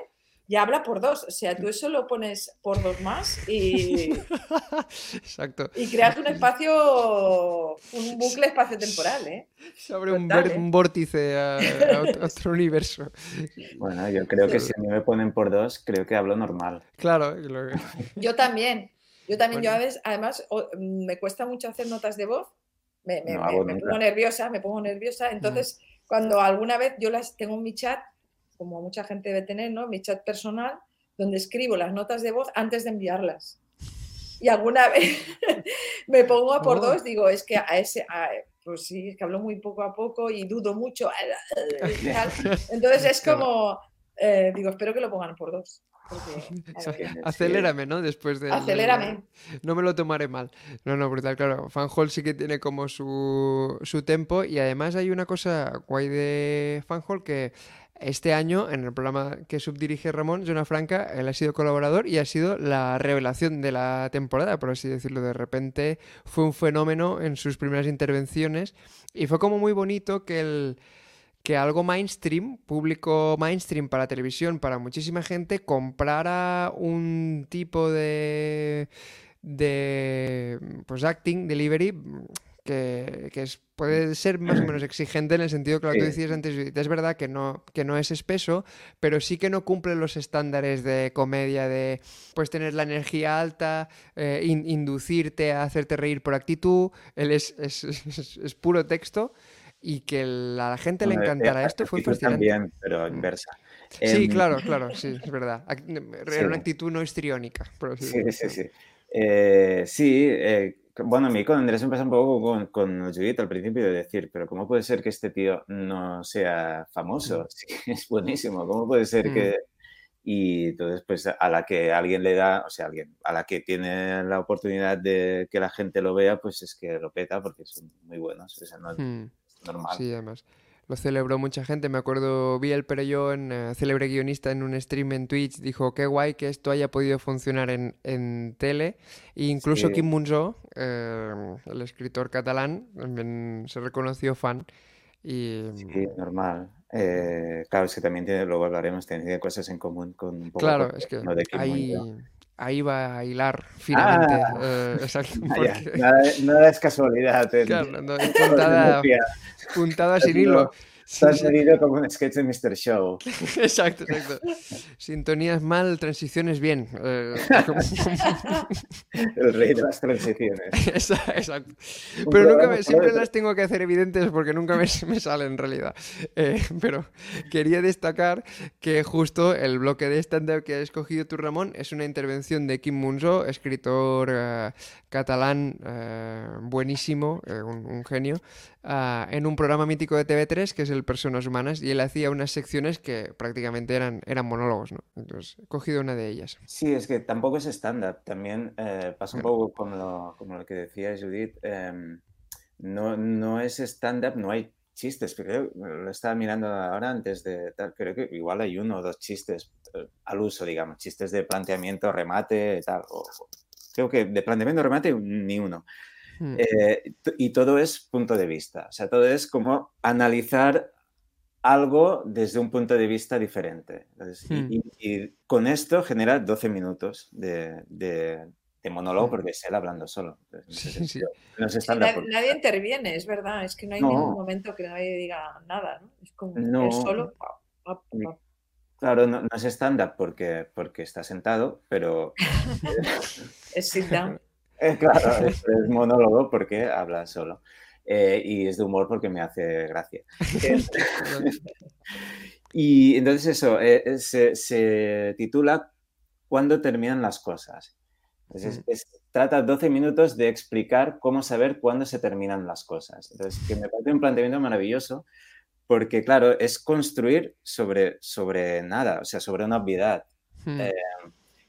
Speaker 4: ya habla por dos. O sea, tú eso lo pones por dos más y,
Speaker 2: exacto.
Speaker 4: y creas un espacio, un bucle espacio-temporal, ¿eh?
Speaker 2: Se abre un,
Speaker 4: ¿eh?
Speaker 2: un vórtice a, a ot- a otro universo.
Speaker 3: Bueno, yo creo que si a mí me ponen por dos, creo que hablo normal.
Speaker 2: Claro, lo-
Speaker 4: Yo también. Yo también, yo a veces, además, mm, me cuesta mucho hacer notas de voz. Me, me-
Speaker 3: No
Speaker 4: me-
Speaker 3: hago
Speaker 4: me
Speaker 3: nunca.
Speaker 4: pongo nerviosa, me pongo nerviosa. Entonces, cuando alguna vez yo las tengo en mi chat, como mucha gente debe tener, ¿no? Mi chat personal, donde escribo las notas de voz antes de enviarlas. Y alguna vez me pongo a por
Speaker 2: Oh.
Speaker 4: dos, digo, es que a ese, a- pues sí, es que hablo muy poco a poco y dudo mucho. Entonces es como, eh, digo, espero que lo pongan por dos. porque, a
Speaker 2: Sa-
Speaker 4: ver,
Speaker 3: sí.
Speaker 2: Acelérame, ¿no? Después de...
Speaker 4: Acelérame.
Speaker 2: No me lo tomaré mal. No, no, brutal, claro. Fanhol sí que tiene como su, su tempo y además hay una cosa guay de Fanhol que este año en el programa que subdirige Ramón, Zona Franca, él ha sido colaborador y ha sido la revelación de la temporada, por así decirlo. De repente fue un fenómeno en sus primeras intervenciones y fue como muy bonito que el que algo mainstream, público mainstream para televisión, para muchísima gente, comprara un tipo de, de pues acting, delivery, que, que es, puede ser más o menos exigente en el sentido que lo que tú
Speaker 3: Sí.
Speaker 2: decías antes, es verdad que no, que no es espeso, pero sí que no cumple los estándares de comedia, de pues tener la energía alta, eh, in- inducirte a hacerte reír por actitud, él es, es- es- es puro texto. y que a la gente le
Speaker 3: Bueno, eh,
Speaker 2: encantara esto fue fascinante.
Speaker 3: También, pero inversa.
Speaker 2: Sí,
Speaker 3: Em,
Speaker 2: claro, claro, sí, es verdad. Era una
Speaker 3: Sí.
Speaker 2: actitud no histriónica, por
Speaker 3: Sí,
Speaker 2: decirlo.
Speaker 3: sí, sí. Eh, sí, eh, bueno, a mí con Andrés empezó un poco con, con Judith al principio de decir, pero ¿cómo puede ser que este tío no sea famoso? Sí, es buenísimo. ¿Cómo puede ser
Speaker 2: Mm.
Speaker 3: que...? Y entonces, pues a la que alguien le da, o sea, alguien, a la que tiene la oportunidad de que la gente lo vea, pues es que lo peta porque son muy buenos. O sea, no
Speaker 2: Mm.
Speaker 3: es normal.
Speaker 2: Sí, además. Lo celebró mucha gente. Me acuerdo, vi el Perellón, eh, célebre guionista, en un stream en Twitch. Dijo, qué guay que esto haya podido funcionar en, en tele. E incluso
Speaker 3: Sí.
Speaker 2: Kim Munzo, eh, el escritor catalán, también se reconoció fan. Y
Speaker 3: Sí, normal. Eh, claro, es que también tiene, luego hablaremos, tiene cosas en común con un poco
Speaker 2: claro, es que
Speaker 3: de Kim Munzo.
Speaker 2: Ahí va a hilar finamente.
Speaker 3: Ah.
Speaker 2: eh, exacto, porque,
Speaker 3: nada, nada es casualidad.
Speaker 2: claro, no, puntada, puntada sin hilo. Sí.
Speaker 3: medido como un sketch de Mr. Show.
Speaker 2: Exacto, exacto. Sintonías mal, transiciones bien. eh, como-
Speaker 3: El rey de las transiciones.
Speaker 2: Exacto. Pero nunca me, siempre las tengo que hacer evidentes porque nunca me, me salen en realidad. Eh, pero quería destacar que justo el bloque de stand-up que has escogido tú, Ramón, es una intervención de Kim Munzo, escritor eh, catalán buenísimo, un, un genio, ah, en un programa mítico de TV3 que es el Personas Humanas y él hacía unas secciones que prácticamente eran, eran monólogos, ¿no? Entonces he cogido una de ellas.
Speaker 3: Sí, es que tampoco es stand-up. También eh, pasa un
Speaker 2: Claro.
Speaker 3: poco como lo, como lo que decía Judith. em, no, no es stand-up, no hay chistes. Creo, lo estaba mirando ahora antes de tal. Creo que igual hay uno o dos chistes eh, al uso, digamos. Chistes de planteamiento, remate, tal. o- creo que de planteamiento, remate, ni uno.
Speaker 2: Hmm.
Speaker 3: Eh, y todo es punto de vista. O sea, todo es como analizar algo desde un punto de vista diferente. Entonces,
Speaker 2: Hmm.
Speaker 3: y, y con esto genera 12 minutos de, de- de monólogo
Speaker 2: Hmm.
Speaker 3: porque es él hablando solo. Entonces,
Speaker 2: Sí, sí.
Speaker 3: No
Speaker 4: nadie interviene, es verdad. Es que no hay
Speaker 3: No.
Speaker 4: ningún momento que nadie diga nada, ¿no? Es como
Speaker 3: No.
Speaker 4: él solo. pa, pa, pa.
Speaker 3: Claro, no, no es stand-up porque, porque está sentado, pero
Speaker 4: Es.
Speaker 3: Eh, claro, es, es monólogo porque habla solo. Eh, y es de humor porque me hace gracia. Y entonces eso, eh, eh, se, se titula ¿Cuándo terminan las cosas? Entonces,
Speaker 2: Mm.
Speaker 3: es- trata 12 minutos de explicar cómo saber cuándo se terminan las cosas. Entonces, que me parece un planteamiento maravilloso porque, claro, es construir sobre, sobre nada, o sea, sobre una obviedad.
Speaker 2: Hmm.
Speaker 3: Eh,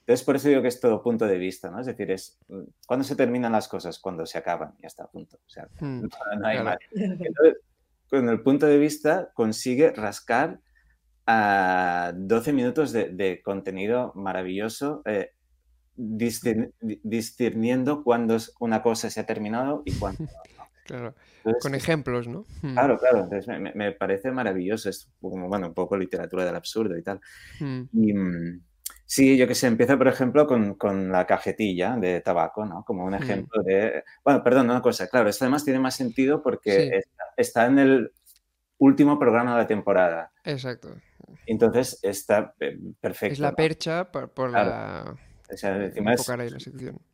Speaker 3: Entonces, por eso digo que es todo punto de vista, ¿no? Es decir, es mm, ¿cuándo se terminan las cosas? Cuando se acaban, ya está, punto. O sea,
Speaker 2: Hmm.
Speaker 3: no, no hay
Speaker 2: Claro.
Speaker 3: más. Entonces, con el punto de vista consigue rascar a 12 minutos de, de contenido maravilloso, eh, discern- di- discerniendo cuándo una cosa se ha terminado y cuándo no.
Speaker 2: Claro,
Speaker 3: Entonces,
Speaker 2: con ejemplos, ¿no? Hmm.
Speaker 3: Claro, claro, entonces me, me- me parece maravilloso, es como, bueno, un poco literatura del absurdo y tal.
Speaker 2: Hmm.
Speaker 3: Y mm, sí, yo que sé, empieza, por ejemplo, con, con la cajetilla de tabaco, ¿no? Como un
Speaker 2: Mm.
Speaker 3: ejemplo de... Bueno, perdón, una cosa, claro, esto además tiene más sentido porque
Speaker 2: Sí.
Speaker 3: está, está en el último programa de la temporada.
Speaker 2: Exacto.
Speaker 3: Entonces está eh, perfecto.
Speaker 2: Es la
Speaker 3: ¿no?
Speaker 2: percha por, por
Speaker 3: Claro.
Speaker 2: la...
Speaker 3: O sea, encima es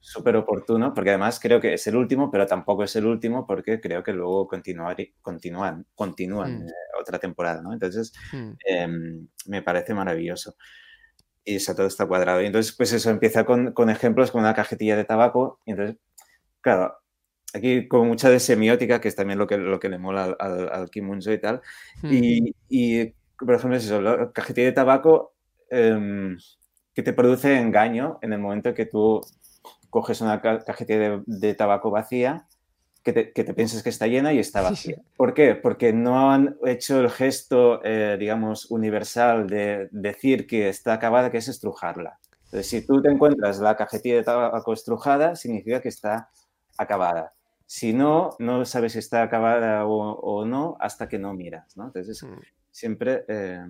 Speaker 3: súper oportuno, porque además creo que es el último, pero tampoco es el último porque creo que luego continuar, continúan, continúan
Speaker 2: Mm.
Speaker 3: eh, otra temporada, ¿no? Entonces,
Speaker 2: Hmm.
Speaker 3: em, me parece maravilloso. Y eso todo está cuadrado. Y entonces, pues eso, empieza con, con ejemplos como una cajetilla de tabaco. Y entonces, claro, aquí como mucha de semiótica, que es también lo que, lo que le mola al, al, al Kim Munzo y tal.
Speaker 2: Hmm.
Speaker 3: Y, y, por ejemplo, es eso, la cajetilla de tabaco em, que te produce engaño en el momento que tú coges una ca- cajetilla de, de tabaco vacía, que te, que te piensas que está llena y está
Speaker 2: Sí,
Speaker 3: vacía.
Speaker 2: sí.
Speaker 3: ¿Por qué? Porque no han hecho el gesto, eh, digamos, universal de decir que está acabada, que es estrujarla. Entonces, si tú te encuentras la cajetilla de tabaco estrujada, significa que está acabada. Si no, no sabes si está acabada o, o no hasta que no miras, ¿no? Entonces,
Speaker 2: Hmm.
Speaker 3: siempre... eh,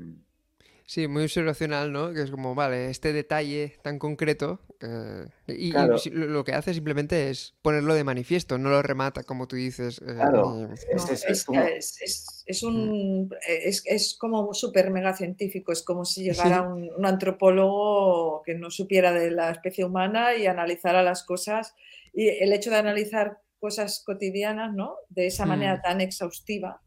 Speaker 2: Sí, muy observacional, ¿no? Que es como, vale, este detalle tan concreto. eh, y,
Speaker 3: Claro.
Speaker 2: lo que hace simplemente es ponerlo de manifiesto, no lo remata, como tú dices. eh,
Speaker 3: claro, es,
Speaker 4: No,
Speaker 3: es- como-
Speaker 4: es- es- es un, es, es como súper mega científico, es como si llegara un, un antropólogo que no supiera de la especie humana y analizara las cosas. Y el hecho de analizar cosas cotidianas, ¿no? De esa
Speaker 2: Mm.
Speaker 4: manera tan exhaustiva,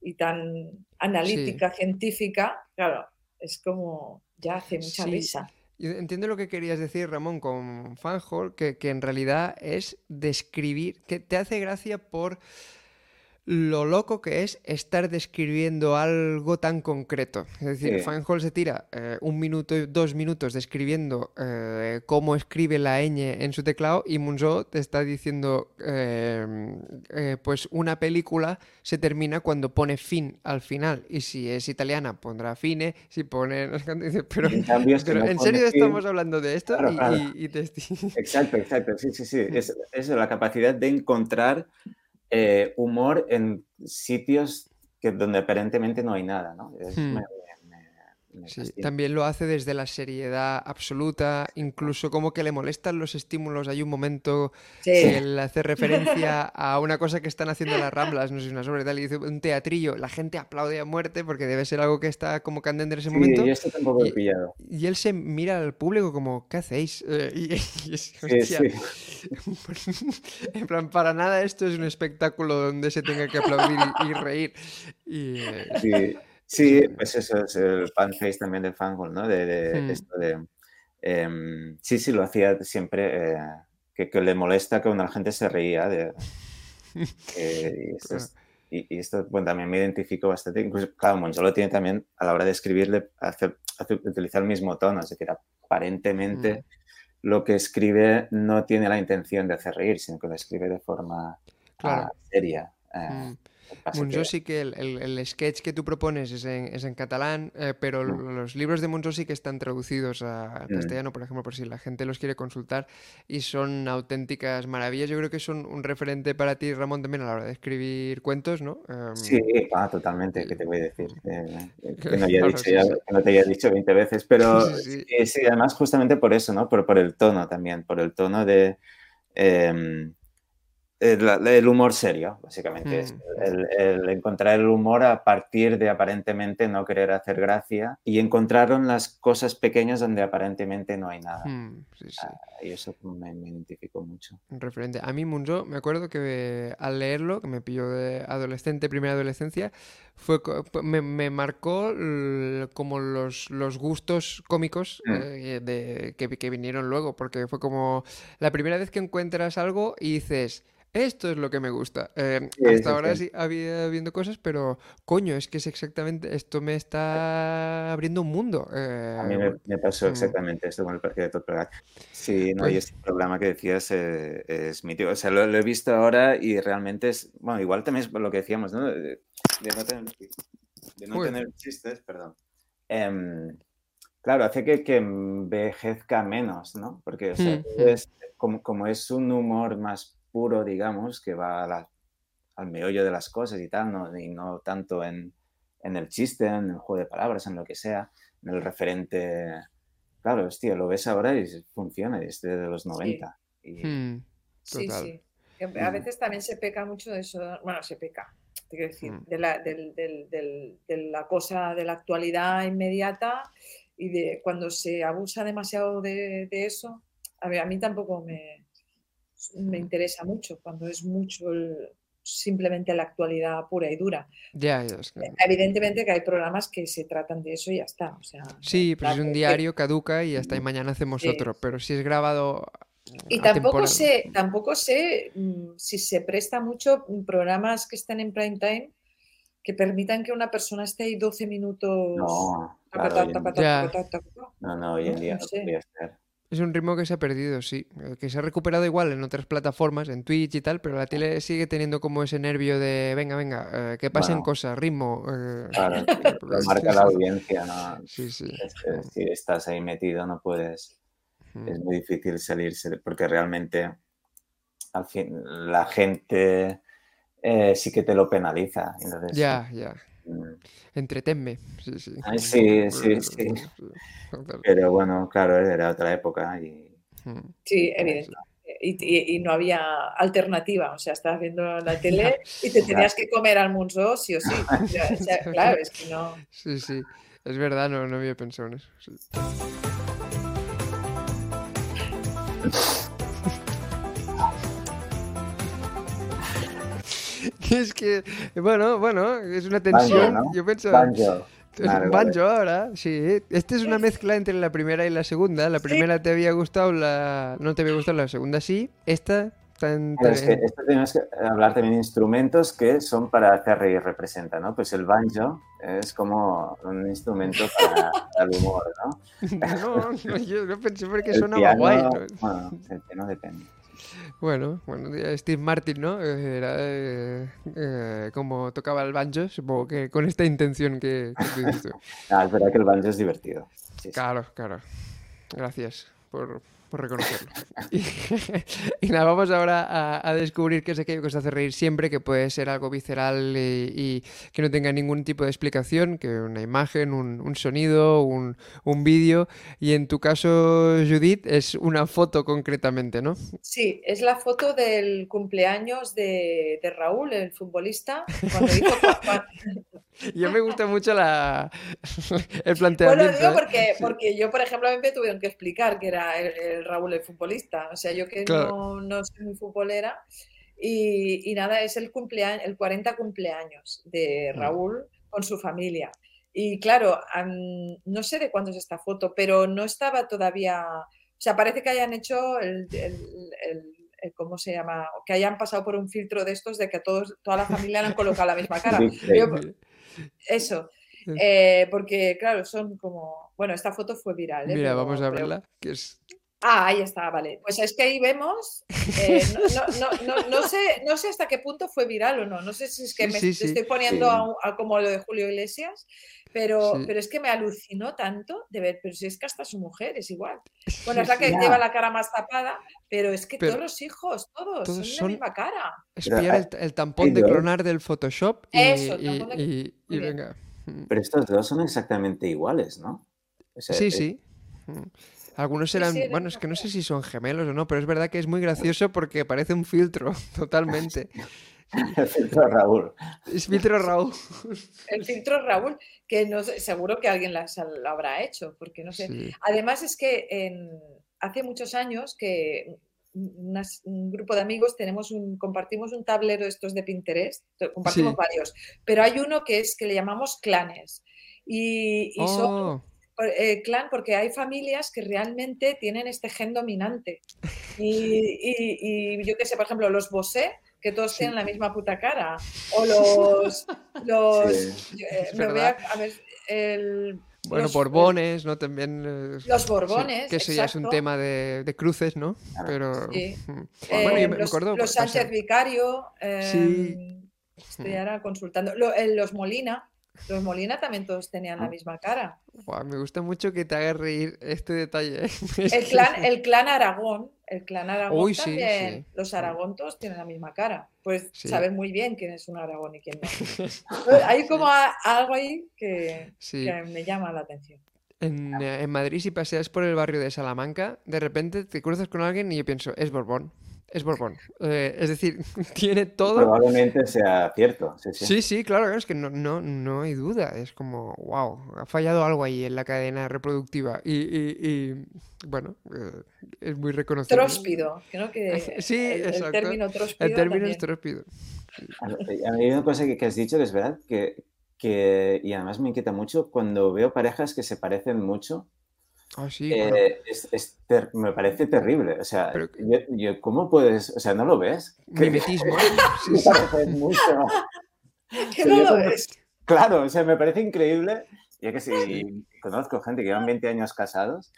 Speaker 4: y tan analítica, científica, claro, es como ya hace mucha
Speaker 2: Sí,
Speaker 4: risa.
Speaker 2: yo entiendo lo que querías decir, Ramón, con Fanhole, que, que en realidad es describir, que te hace gracia por lo loco que es estar describiendo algo tan concreto. Es decir,
Speaker 3: Sí.
Speaker 2: Fanhole se tira eh, un minuto y dos minutos describiendo eh, cómo escribe la ñ en su teclado y Munzo te está diciendo, eh, eh, pues una película se termina cuando pone fin al final y si es italiana pondrá fine, si pone... Pero,
Speaker 3: En cambio,
Speaker 2: pero
Speaker 3: no
Speaker 2: ¿en serio
Speaker 3: fin-
Speaker 2: estamos hablando de esto?
Speaker 3: Claro,
Speaker 2: Y-
Speaker 3: claro.
Speaker 2: y- y te
Speaker 3: Exacto, exacto, sí, sí, sí. Es, es la capacidad de encontrar eh, humor en sitios que, donde aparentemente no hay nada, ¿no? Es-
Speaker 2: Hmm.
Speaker 3: me- me- me
Speaker 2: Sí, también lo hace desde la seriedad absoluta, incluso como que le molestan los estímulos. Hay un momento
Speaker 4: Sí.
Speaker 2: que él hace referencia a una cosa que están haciendo las Ramblas, no sé, una sobre tal, y dice un teatrillo. La gente aplaude a muerte porque debe ser algo que está como candente en ese
Speaker 3: Sí,
Speaker 2: momento.
Speaker 3: yo esto tampoco lo he
Speaker 2: y-
Speaker 3: pillado.
Speaker 2: Y él se mira al público como, ¿qué hacéis? Eh, y, y es,
Speaker 3: Sí,
Speaker 2: hostia,
Speaker 3: sí.
Speaker 2: en plan, para nada esto es un espectáculo donde se tenga que aplaudir y, y reír. Y, eh,
Speaker 3: Sí, sí, pues eso es el fan face también del fanhole, ¿no? De, de
Speaker 2: Hmm.
Speaker 3: esto de... em, sí, sí, lo hacía siempre, eh, que, que le molesta que la gente se reía de... y, esto es- y- y esto, bueno, también me identifico bastante. Incluso, claro, Moncho lo tiene también a la hora de escribirle, hace, hace- utilizar el mismo tono, es decir, aparentemente lo que escribe no tiene la intención de hacer reír, sino que lo escribe de forma
Speaker 2: Claro.
Speaker 3: ah, seria. eh,
Speaker 2: Mm.
Speaker 3: Lo que
Speaker 2: el, el- el sketch que tú propones es en, es en catalán, eh, pero
Speaker 3: Mm.
Speaker 2: los libros de Monzo sí que están traducidos a-
Speaker 3: Mm.
Speaker 2: castellano, por ejemplo, por si la gente los quiere consultar, y son auténticas maravillas. Yo creo que son un referente para ti, Ramón, también a la hora de escribir cuentos, ¿no? Em,
Speaker 3: Sí, ah, totalmente, ¿qué te voy a decir? Eh, eh, que, no haya
Speaker 2: Claro,
Speaker 3: dicho
Speaker 2: sí,
Speaker 3: ya-
Speaker 2: sí.
Speaker 3: que no te haya dicho 20 veces, pero
Speaker 2: sí,
Speaker 3: además justamente por eso, ¿no? Por, por el tono también, por el tono de... em, el, el humor serio, básicamente. es
Speaker 2: Mm.
Speaker 3: el, el encontrar el humor a partir de aparentemente no querer hacer gracia y encontraron las cosas pequeñas donde aparentemente no hay nada.
Speaker 2: hmm, sí, sí.
Speaker 3: Y eso me, me identificó mucho.
Speaker 2: Referente. A mí Munzo, me acuerdo que eh, al leerlo, que me pilló de adolescente, primera adolescencia, fue me, me marcó como los, los gustos cómicos
Speaker 3: Mm.
Speaker 2: eh, de, que, que vinieron luego, porque fue como la primera vez que encuentras algo y dices, esto es lo que me gusta. Eh,
Speaker 3: Sí,
Speaker 2: hasta ahora
Speaker 3: sí.
Speaker 2: había viendo cosas, pero coño, es que es exactamente, esto me está abriendo un mundo.
Speaker 3: A mí
Speaker 2: eh,
Speaker 3: me, me pasó
Speaker 2: mm.
Speaker 3: exactamente esto con el Parque de Topolak. Sí, no, y
Speaker 2: Pues-
Speaker 3: este programa que decías eh, es mítico. O sea, lo, lo he visto ahora y realmente es, bueno, igual también es lo que decíamos, ¿no? De, de no tener, de no
Speaker 2: Joder.
Speaker 3: tener chistes, perdón. Em, claro, hace que, que envejezca menos, ¿no? Porque, o sea,
Speaker 2: Mm, mm.
Speaker 3: ves- como, como es un humor más puro, digamos, que va a la- al meollo de las cosas y tal, ¿no? y no tanto en, en el chiste, en el juego de palabras, en lo que sea, en el referente. Claro, hostia, lo ves ahora y funciona, es de los 90. Y,
Speaker 2: hmm,
Speaker 4: Sí,
Speaker 2: Total.
Speaker 4: sí. A veces también se peca mucho de eso, bueno, se peca, te quiero decir,
Speaker 2: Mm.
Speaker 4: de la, del- del- del- de la cosa de la actualidad inmediata y de cuando se abusa demasiado de, de eso, a ver, a mí tampoco me, me interesa mucho, cuando es mucho el- simplemente la actualidad pura y dura.
Speaker 2: Ya, ya, es que-
Speaker 4: Evidentemente que hay programas que se tratan de eso y ya está. O sea,
Speaker 2: Sí, pues es un
Speaker 4: que-
Speaker 2: diario, caduca y hasta y mañana hacemos
Speaker 4: Sí.
Speaker 2: otro. Pero si es grabado.
Speaker 4: Y tampoco
Speaker 2: temporada-
Speaker 4: sé, tampoco sé mm, si se presta mucho programas que están en prime time que permitan que una persona esté ahí 12 minutos.
Speaker 3: no, claro,
Speaker 4: taca, taca, taca,
Speaker 3: no, no, hoy en día
Speaker 4: no
Speaker 3: no
Speaker 4: sé.
Speaker 3: podría ser.
Speaker 2: Es un ritmo que se ha perdido, sí. Que se ha recuperado igual en otras plataformas, en Twitch y tal, pero la tele sigue teniendo como ese nervio de venga, venga, eh, que pasen
Speaker 3: Bueno.
Speaker 2: cosas, ritmo. eh,
Speaker 3: Claro, lo marca la audiencia, ¿no?
Speaker 2: Sí, sí.
Speaker 3: Es que si estás ahí metido no puedes,
Speaker 2: Mm.
Speaker 3: es muy difícil salirse, porque realmente al fin, la gente eh, sí que te lo penaliza. Entonces,
Speaker 2: Ya, ya.
Speaker 3: mm,
Speaker 2: Entretenme. Sí, sí.
Speaker 3: Ay, sí, sí, sí.
Speaker 2: Total.
Speaker 3: Pero bueno, claro, era otra época y
Speaker 2: Mm.
Speaker 4: Sí, evidente. Y, y- y no había alternativa, o sea, estabas viendo la tele y te tenías que comer al munzo sí o sí. O sea, claro, es que no.
Speaker 2: Sí, sí. Es verdad, no, no había pensado en eso. sí. es que, bueno, bueno, es una tensión.
Speaker 3: Banjo, ¿no?
Speaker 2: Yo pienso.
Speaker 3: Banjo.
Speaker 2: Es
Speaker 3: Vale,
Speaker 2: un
Speaker 3: vale.
Speaker 2: banjo ahora, sí. Este es una mezcla entre la primera y la segunda. La primera te había gustado, la no te había gustado, la segunda sí. Esta tan,
Speaker 3: Pero es que esto tenemos que hablar también de instrumentos que son para hacer reír, representa, ¿no? Pues el banjo es como un instrumento para, para el humor, ¿no?
Speaker 2: No, no, yo no pensé porque
Speaker 3: El piano,
Speaker 2: guay. ¿no?
Speaker 3: Bueno, el piano depende.
Speaker 2: Bueno, bueno, Steve Martin, ¿no? Eh, Era eh, eh, como tocaba el banjo, supongo que con esta intención que, que tú.
Speaker 3: Ah, es verdad que el banjo es divertido. Sí, sí.
Speaker 2: Claro, claro. Gracias por, por reconocerlo. Y, y nada, vamos ahora a, a descubrir qué es aquello que os hace reír siempre, que puede ser algo visceral y, y que no tenga ningún tipo de explicación, que una imagen, un, un sonido, un, un vídeo. Y en tu caso, Judith, es una foto concretamente, ¿no?
Speaker 4: Sí, es la foto del cumpleaños de, de Raúl, el futbolista, cuando hizo
Speaker 2: Yo me gusta mucho la, el
Speaker 4: Bueno,
Speaker 2: planteamiento.
Speaker 4: digo
Speaker 2: ¿eh?
Speaker 4: porque,
Speaker 2: Sí.
Speaker 4: porque yo, por ejemplo, a mí me tuvieron que explicar que era el, el Raúl el futbolista. O sea, yo que
Speaker 2: Claro.
Speaker 4: no, no soy muy futbolera. Y, y nada, es el cumpleaños, el 40 cumpleaños de
Speaker 2: Mm.
Speaker 4: Raúl con su familia. Y claro, no sé de cuándo es esta foto, pero no estaba todavía. O sea, parece que hayan hecho el, el- el- el- ¿cómo se llama? Que hayan pasado por un filtro de estos de que a todos, toda la familia le han colocado la misma cara. Yo- eso. Eh, porque, claro, son como. Bueno, esta foto fue viral. ¿eh?
Speaker 2: Mira,
Speaker 4: Pero-
Speaker 2: vamos a verla. Que es...
Speaker 4: Ah, ahí está, vale. Pues es que ahí vemos. eh, no, no- no- no- no sé, no sé hasta qué punto fue viral o no. No sé si es que
Speaker 2: Sí,
Speaker 4: me
Speaker 2: sí,
Speaker 4: estoy
Speaker 2: sí.
Speaker 4: poniendo
Speaker 3: Sí.
Speaker 4: a, un- a como lo de Julio Iglesias, pero,
Speaker 2: Sí.
Speaker 4: pero es que me alucinó tanto de ver, pero si es que hasta su mujer es igual. Bueno, es la que lleva la cara más tapada, pero es que
Speaker 2: Pero
Speaker 4: todos los hijos, todos,
Speaker 2: todos
Speaker 4: son la misma cara.
Speaker 2: Es
Speaker 3: Pero
Speaker 2: pillar
Speaker 3: hay-
Speaker 2: el, el tampón de clonar del Photoshop y,
Speaker 4: Eso, el
Speaker 2: y-
Speaker 4: tampón de-
Speaker 2: y- y venga.
Speaker 3: Pero estos dos son exactamente iguales, ¿no? O sea,
Speaker 2: Sí,
Speaker 3: eh,
Speaker 2: sí. Algunos eran,
Speaker 4: sí,
Speaker 2: bueno, es que no sé si son gemelos o no, pero es verdad que es muy gracioso porque parece un filtro, totalmente.
Speaker 3: El filtro Raúl.
Speaker 2: Es filtro Raúl.
Speaker 4: El filtro Raúl, que no sé, seguro que alguien las- lo habrá hecho, porque no sé.
Speaker 2: Sí.
Speaker 4: Además es que en- hace muchos años que unas- un grupo de amigos tenemos un, compartimos un tablero de estos de Pinterest, compartimos
Speaker 2: Sí.
Speaker 4: varios, pero hay uno que es que le llamamos clanes. Y, y son
Speaker 2: Oh,
Speaker 4: por- eh, clan porque hay familias que realmente tienen este gen dominante. Y, y- y yo qué sé, por ejemplo, los Bosé, que todos
Speaker 2: Sí.
Speaker 4: tienen la misma puta cara. O los... los
Speaker 3: Sí.
Speaker 4: yo, eh,
Speaker 2: Es
Speaker 4: me voy a,
Speaker 2: verdad.
Speaker 4: a ver, el,
Speaker 2: bueno,
Speaker 4: los-
Speaker 2: Borbones, ¿no? También. eh,
Speaker 4: Los
Speaker 2: sí,
Speaker 4: Borbones,
Speaker 2: que eso ya es un tema de, de cruces, ¿no?
Speaker 3: Claro.
Speaker 2: Pero.
Speaker 4: Sí.
Speaker 2: mm.
Speaker 4: Eh,
Speaker 2: Bueno, yo me,
Speaker 4: los,
Speaker 2: acuerdo.
Speaker 4: los Sánchez Vicario.
Speaker 2: Sí.
Speaker 4: em, Estoy
Speaker 2: Mm.
Speaker 4: ahora consultando. Lo- eh, los Molina. Los Molina también todos tenían la
Speaker 3: Ah.
Speaker 4: misma cara.
Speaker 2: guau, me gusta mucho que te haga reír este detalle. ¿eh?
Speaker 4: El clan, el clan Aragón. El clan Aragón
Speaker 2: Uy, sí,
Speaker 4: también.
Speaker 2: sí.
Speaker 4: Los Aragón todos tienen la misma cara. Pues
Speaker 2: Sí.
Speaker 4: saben muy bien quién es un Aragón y quién no. Hay como a- algo ahí que,
Speaker 2: Sí.
Speaker 4: que me llama la atención.
Speaker 2: En, eh, en Madrid, si paseas por el barrio de Salamanca, de repente te cruzas con alguien y yo pienso, es Borbón. Es Borbón. Eh, es decir, tiene todo.
Speaker 3: Probablemente sea cierto. Sí, sí.
Speaker 2: Sí, sí, claro, es que no, no, no hay duda. Es como, wow, ha fallado algo ahí en la cadena reproductiva. Y, y- y, bueno, eh, es muy reconocible.
Speaker 4: Tróspido. Creo que
Speaker 2: Sí,
Speaker 4: el, el
Speaker 2: exacto.
Speaker 4: término tróspido.
Speaker 2: El término
Speaker 4: también.
Speaker 2: es
Speaker 3: a mí hay una cosa que, que has dicho que es verdad que, que, y además me inquieta mucho cuando veo parejas que se parecen mucho.
Speaker 2: Ah, sí,
Speaker 3: eh,
Speaker 2: bueno.
Speaker 3: es- es ter- me parece terrible. O sea,
Speaker 2: Pero-
Speaker 3: yo, yo- ¿cómo puedes? O sea, ¿no lo ves?
Speaker 2: Mimetismo. Sí,
Speaker 3: me
Speaker 2: sí.
Speaker 3: parece mucho.
Speaker 4: Que
Speaker 3: Sí,
Speaker 4: no lo
Speaker 3: como-
Speaker 4: ves.
Speaker 3: Claro, o sea, me parece increíble. Yo que sí, conozco gente que llevan 20 años casados.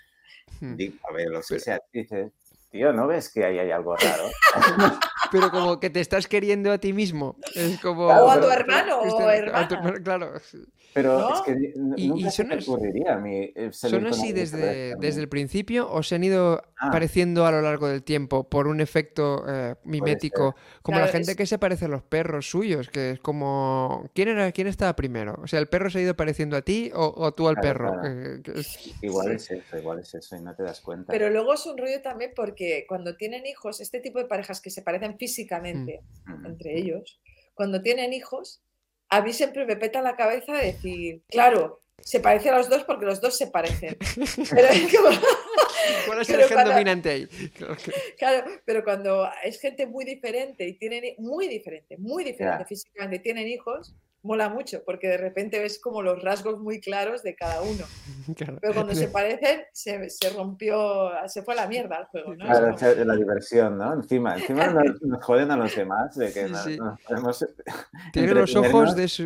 Speaker 2: Hmm.
Speaker 3: Digo, a ver, los que
Speaker 2: Pero-
Speaker 3: sea, dices, tío, ¿no ves que ahí hay algo raro?
Speaker 2: Pero como que te estás queriendo a ti mismo. Es como.
Speaker 3: Claro,
Speaker 4: O a tu hermano o
Speaker 2: Este, a tu
Speaker 4: hermana.
Speaker 2: hermano, claro.
Speaker 3: Pero
Speaker 4: ¿No?
Speaker 3: es que
Speaker 2: Y-
Speaker 3: nunca
Speaker 2: y
Speaker 3: se
Speaker 2: son
Speaker 3: me
Speaker 2: as-
Speaker 3: ocurriría a mí eh,
Speaker 2: ¿Son así desde, desde el principio o se han ido
Speaker 3: Ah.
Speaker 2: apareciendo a lo largo del tiempo por un efecto eh, mimético? Como la
Speaker 4: Claro,
Speaker 2: gente
Speaker 4: es-
Speaker 2: que se parece a los perros suyos, que es como... ¿Quién era, quién estaba primero? O sea, ¿el perro se ha ido pareciendo a ti o, o tú al
Speaker 3: Claro,
Speaker 2: perro?
Speaker 3: claro.
Speaker 2: Eh, es-
Speaker 3: Igual
Speaker 4: Sí.
Speaker 3: es eso, igual es eso y no te das cuenta.
Speaker 4: Pero luego es un rollo también porque cuando tienen hijos, este tipo de parejas que se parecen físicamente
Speaker 3: Mm.
Speaker 4: entre ellos, cuando tienen hijos, a mí siempre me peta la cabeza decir, claro, se parece a los dos porque los dos se parecen. Pero es como-
Speaker 2: ¿Cuál es
Speaker 4: Pero
Speaker 2: el gen
Speaker 4: cuando-
Speaker 2: dominante ahí? Claro que-
Speaker 4: Claro, pero cuando es gente muy diferente y tienen muy diferente, muy diferente físicamente, tienen hijos, mola mucho porque de repente ves como los rasgos muy claros de cada uno.
Speaker 2: claro.
Speaker 4: Pero cuando se parecen, se, se rompió, se fue a la mierda el juego, ¿no? Es
Speaker 3: Claro,
Speaker 4: como-
Speaker 3: sea, la diversión, ¿no? Encima, encima nos, nos joden a los demás de que
Speaker 2: Sí,
Speaker 3: no-
Speaker 2: sí.
Speaker 3: nos podemos
Speaker 2: Tiene los ojos de su...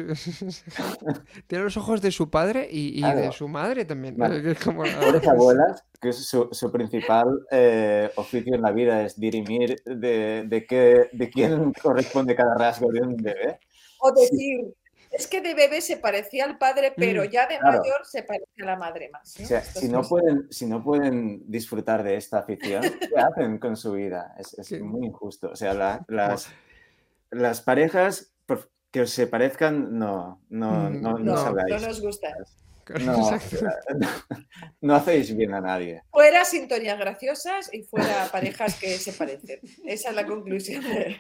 Speaker 2: Tiene los ojos de su padre y, y de su madre también.
Speaker 3: Vale.
Speaker 2: es como
Speaker 3: Pobres abuelas, que su, su principal eh, oficio en la vida es dirimir de, de, qué, de quién corresponde cada rasgo de un bebé.
Speaker 4: O decir, es que de bebé se parecía al padre, pero
Speaker 2: Mm,
Speaker 4: ya de
Speaker 3: claro.
Speaker 4: mayor se parece a la madre más. ¿no?
Speaker 3: O sea, si no, pueden, si no pueden disfrutar de esta afición, ¿qué hacen con su vida? Es, muy injusto. O sea, la- las, las parejas que se parezcan, no, no,
Speaker 2: Mm,
Speaker 3: no, no,
Speaker 4: No,
Speaker 3: os
Speaker 4: no
Speaker 3: hagáis.
Speaker 4: nos gusta.
Speaker 3: No,
Speaker 2: Exacto.
Speaker 3: no hacéis bien a nadie.
Speaker 4: Fuera sintonías graciosas y fuera parejas que se parecen. Esa es la conclusión de,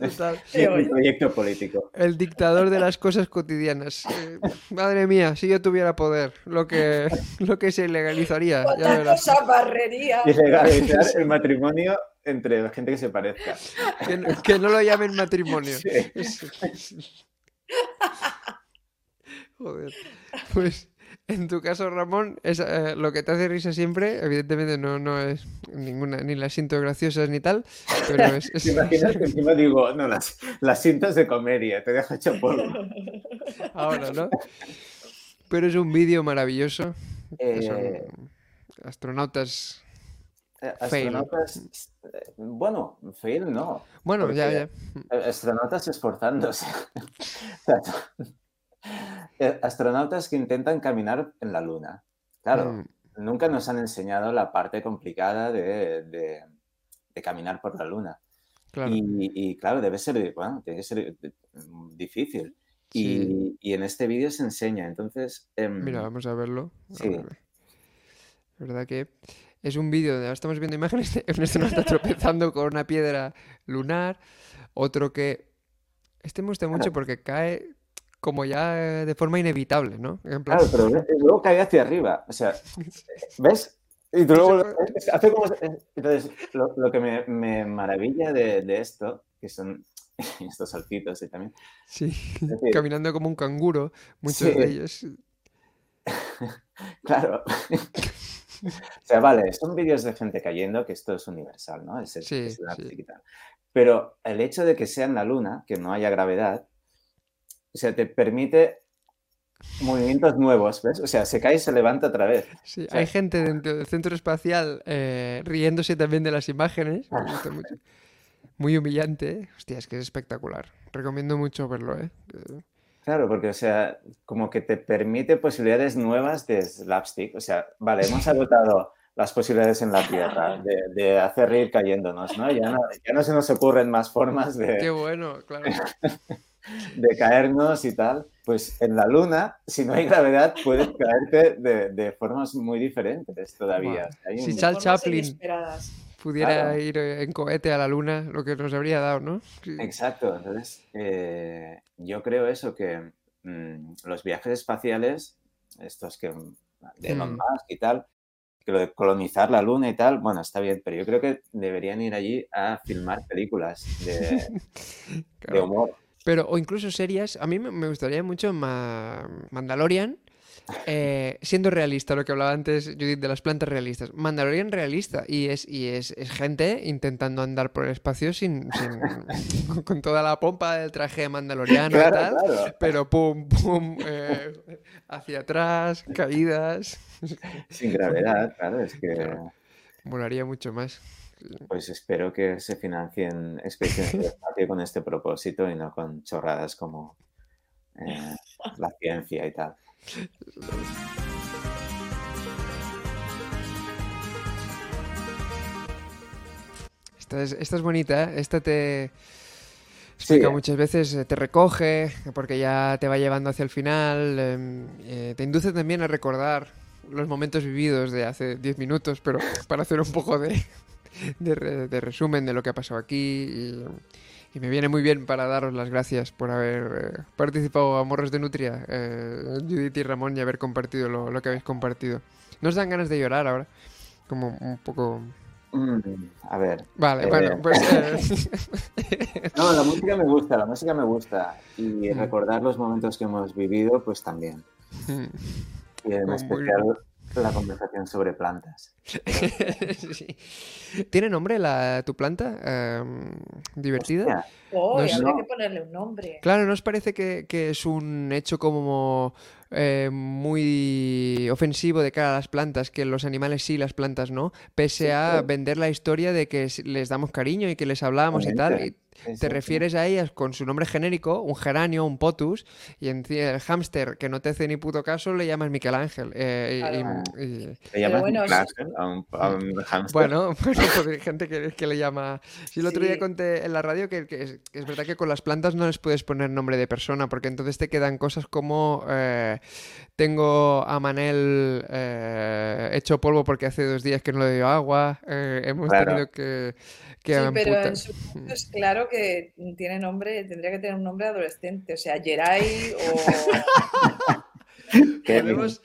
Speaker 2: Total.
Speaker 3: proyecto político.
Speaker 2: El dictador de las cosas cotidianas. Eh, madre mía, si yo tuviera poder, lo que, lo que se legalizaría. Ya verás.
Speaker 4: cosa barrería.
Speaker 3: Y legalizar el matrimonio entre la gente que se parezca.
Speaker 2: Que, no- que no lo llamen matrimonio.
Speaker 3: Sí.
Speaker 2: Joder. Pues en tu caso, Ramón, es, eh, lo que te hace risa siempre, evidentemente no, no es ninguna, ni las cintas graciosas ni tal, pero es... es-
Speaker 3: ¿Te imaginas que encima digo, no, las, las cintas de comedia, te deja hecho polvo?
Speaker 2: ahora, ¿no? Pero es un vídeo maravilloso. son
Speaker 3: Eh,
Speaker 2: astronautas...
Speaker 3: eh, astronautas, bueno, fail no.
Speaker 2: Bueno, ya, ya.
Speaker 3: Astronautas esforzándose. Eh, astronautas que intentan caminar en la Luna. Claro,
Speaker 2: Mm,
Speaker 3: nunca nos han enseñado la parte complicada de, de- de caminar por la Luna.
Speaker 2: claro.
Speaker 3: Y, y, claro, debe ser, bueno, tiene que ser eh, difícil.
Speaker 2: Sí.
Speaker 3: Y, y en este vídeo se enseña. Entonces, em,
Speaker 2: Mira, vamos a verlo.
Speaker 3: Sí.
Speaker 2: ver. ¿Verdad que es un vídeo de... Estamos viendo imágenes de un astronauta tropezando con una piedra lunar, otro que... Este me gusta mucho porque cae como ya de forma inevitable, ¿no? En plan-
Speaker 3: claro, pero luego cae hacia arriba. O sea, ¿ves? Y tú luego hace como. Entonces, lo, lo que me, me maravilla de, de esto, que son estos saltitos y también.
Speaker 2: Sí,
Speaker 3: decir-
Speaker 2: caminando como un canguro, muchos
Speaker 3: Sí.
Speaker 2: de ellos.
Speaker 3: Claro. O sea, vale, son vídeos de gente cayendo, que esto es universal, ¿no? Es, el-
Speaker 2: Sí,
Speaker 3: es la
Speaker 2: sí.
Speaker 3: Pero el hecho de que sea en la luna, que no haya gravedad, o sea, te permite movimientos nuevos, ¿ves? O sea, se cae y se levanta otra vez.
Speaker 2: Sí,
Speaker 3: sea-
Speaker 2: hay gente dentro del centro espacial eh, riéndose también de las imágenes. me gusta mucho. Muy humillante, ¿eh? Hostia, es que es espectacular. Recomiendo mucho verlo, ¿eh?
Speaker 3: Claro, porque, o sea, como que te permite posibilidades nuevas de slapstick. O sea, vale, hemos agotado las posibilidades en la Tierra de, de hacer reír cayéndonos, ¿no? Ya, ¿no? ya no se nos ocurren más formas
Speaker 2: Qué
Speaker 3: de,
Speaker 2: bueno, claro.
Speaker 3: de caernos y tal. Pues en la Luna, si no hay gravedad, puedes caerte de, de formas muy diferentes todavía.
Speaker 2: Si
Speaker 3: un-
Speaker 2: Charles Chaplin pudiera
Speaker 3: Claro.
Speaker 2: ir eh, en cohete a la luna, lo que nos habría dado, ¿no?
Speaker 3: Exacto, entonces eh, yo creo eso, que mm, los viajes espaciales, estos que de Elon
Speaker 2: Mm.
Speaker 3: Musk y tal, que lo de colonizar la luna y tal, bueno, está bien, pero yo creo que deberían ir allí a filmar películas de, humor.
Speaker 2: Pero, o incluso series, a mí me gustaría mucho Ma- Mandalorian, eh, siendo realista, lo que hablaba antes Judith de las plantas realistas. Mandalorian realista, y es, y es, es gente intentando andar por el espacio sin, sin- con toda la pompa del traje mandaloriano y tal,
Speaker 3: claro,
Speaker 2: pero pum, pum, eh, hacia atrás, caídas.
Speaker 3: sin gravedad, claro, es que
Speaker 2: Claro. Molaría mucho más.
Speaker 3: Pues espero que se financien expediciones al espacio con este propósito y no con chorradas como eh, la ciencia y tal.
Speaker 2: Esta es, esta es bonita, ¿eh? esta te explica
Speaker 3: eh.
Speaker 2: muchas veces, te recoge, porque ya te va llevando hacia el final, em, eh, te induce también a recordar los momentos vividos de hace 10 minutos, pero para hacer un poco de, de re- de resumen de lo que ha pasado aquí. Y, Y me viene muy bien para daros las gracias por haber eh, participado a Morros de Nutria, eh, Judith y Ramón, y haber compartido lo, lo que habéis compartido. ¿No os dan ganas de llorar ahora? Como un poco...
Speaker 3: Mm, a ver.
Speaker 2: Vale,
Speaker 3: Eh.
Speaker 2: bueno, pues... eh,
Speaker 3: No, la música me gusta, la música me gusta. Y
Speaker 2: Mm.
Speaker 3: recordar los momentos que hemos vivido, pues también. Y en
Speaker 2: Muy
Speaker 3: especial la conversación sobre plantas.
Speaker 2: sí. ¿Tiene nombre la, tu planta? Em, ¿Divertida?
Speaker 3: Hostia,
Speaker 4: Oh, habría
Speaker 3: No.
Speaker 4: que ponerle un nombre.
Speaker 2: Claro, ¿no os parece que, que es un hecho como eh, muy ofensivo de cara a las plantas, que los animales sí, las plantas no, pese a vender la historia de que les damos cariño y que les hablamos y tal? Y te refieres a ellas con su nombre genérico, un geranio, un potus, y en el hámster que no te hace ni puto caso le llamas Miguel Ángel. eh,
Speaker 4: Claro.
Speaker 2: y- y-
Speaker 3: ¿Le llamas
Speaker 4: bueno,
Speaker 3: Miguel Ángel a un, a un hámster?
Speaker 2: Bueno, bueno, pues hay gente que, que le llama. Sí, el otro día
Speaker 4: Sí.
Speaker 2: conté en la radio que, que es, que es verdad que con las plantas no les puedes poner nombre de persona, porque entonces te quedan cosas como eh, tengo a Manel eh, hecho polvo porque hace dos días que no le dio agua, eh, hemos
Speaker 3: Claro.
Speaker 2: tenido que, que
Speaker 4: Sí, pero en su caso es claro que tiene nombre, tendría que tener un nombre adolescente, o sea, Geray o...
Speaker 2: Podemos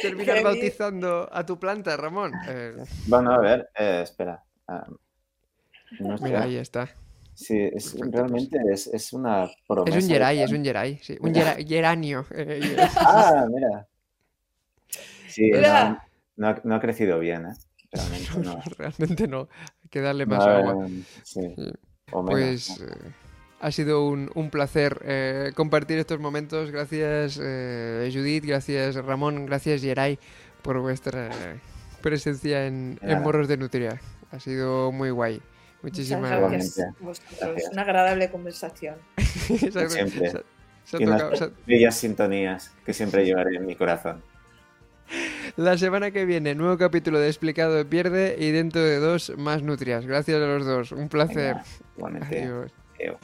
Speaker 2: terminar bautizando a tu planta, Ramón. Eh,
Speaker 3: Bueno, a ver, eh, espera. Ah, no
Speaker 2: mira, ahí está.
Speaker 3: Sí, es,
Speaker 2: pues.
Speaker 3: realmente es, es una promesa.
Speaker 2: Es un Geray, es un Geray, sí. Un gera- geranio. eh, eh.
Speaker 3: Ah, mira. Sí,
Speaker 4: Mira.
Speaker 3: no, no ha, no ha crecido bien, ¿eh? Realmente no.
Speaker 2: Realmente no. Hay que darle más
Speaker 3: No,
Speaker 2: agua.
Speaker 3: eh, sí.
Speaker 2: Sí.
Speaker 3: O menos,
Speaker 2: Pues eh, ha sido un, un placer eh, compartir estos momentos. Gracias eh, Judith, gracias Ramón, gracias Geray por vuestra presencia en, en. Morros de Nutria. Ha sido muy guay. Muchísimas
Speaker 4: gracias
Speaker 3: Igualmente.
Speaker 4: a vosotros.
Speaker 3: Gracias.
Speaker 4: Una agradable conversación.
Speaker 3: Siempre.
Speaker 2: se se
Speaker 3: Y unas bellas sintonías que siempre llevaré en mi corazón.
Speaker 2: La semana que viene, nuevo capítulo de Explicado de Pierde y dentro de dos más Nutrias. Gracias a los dos. Un placer.
Speaker 3: Venga, igualmente.
Speaker 2: Adiós.
Speaker 3: Adiós.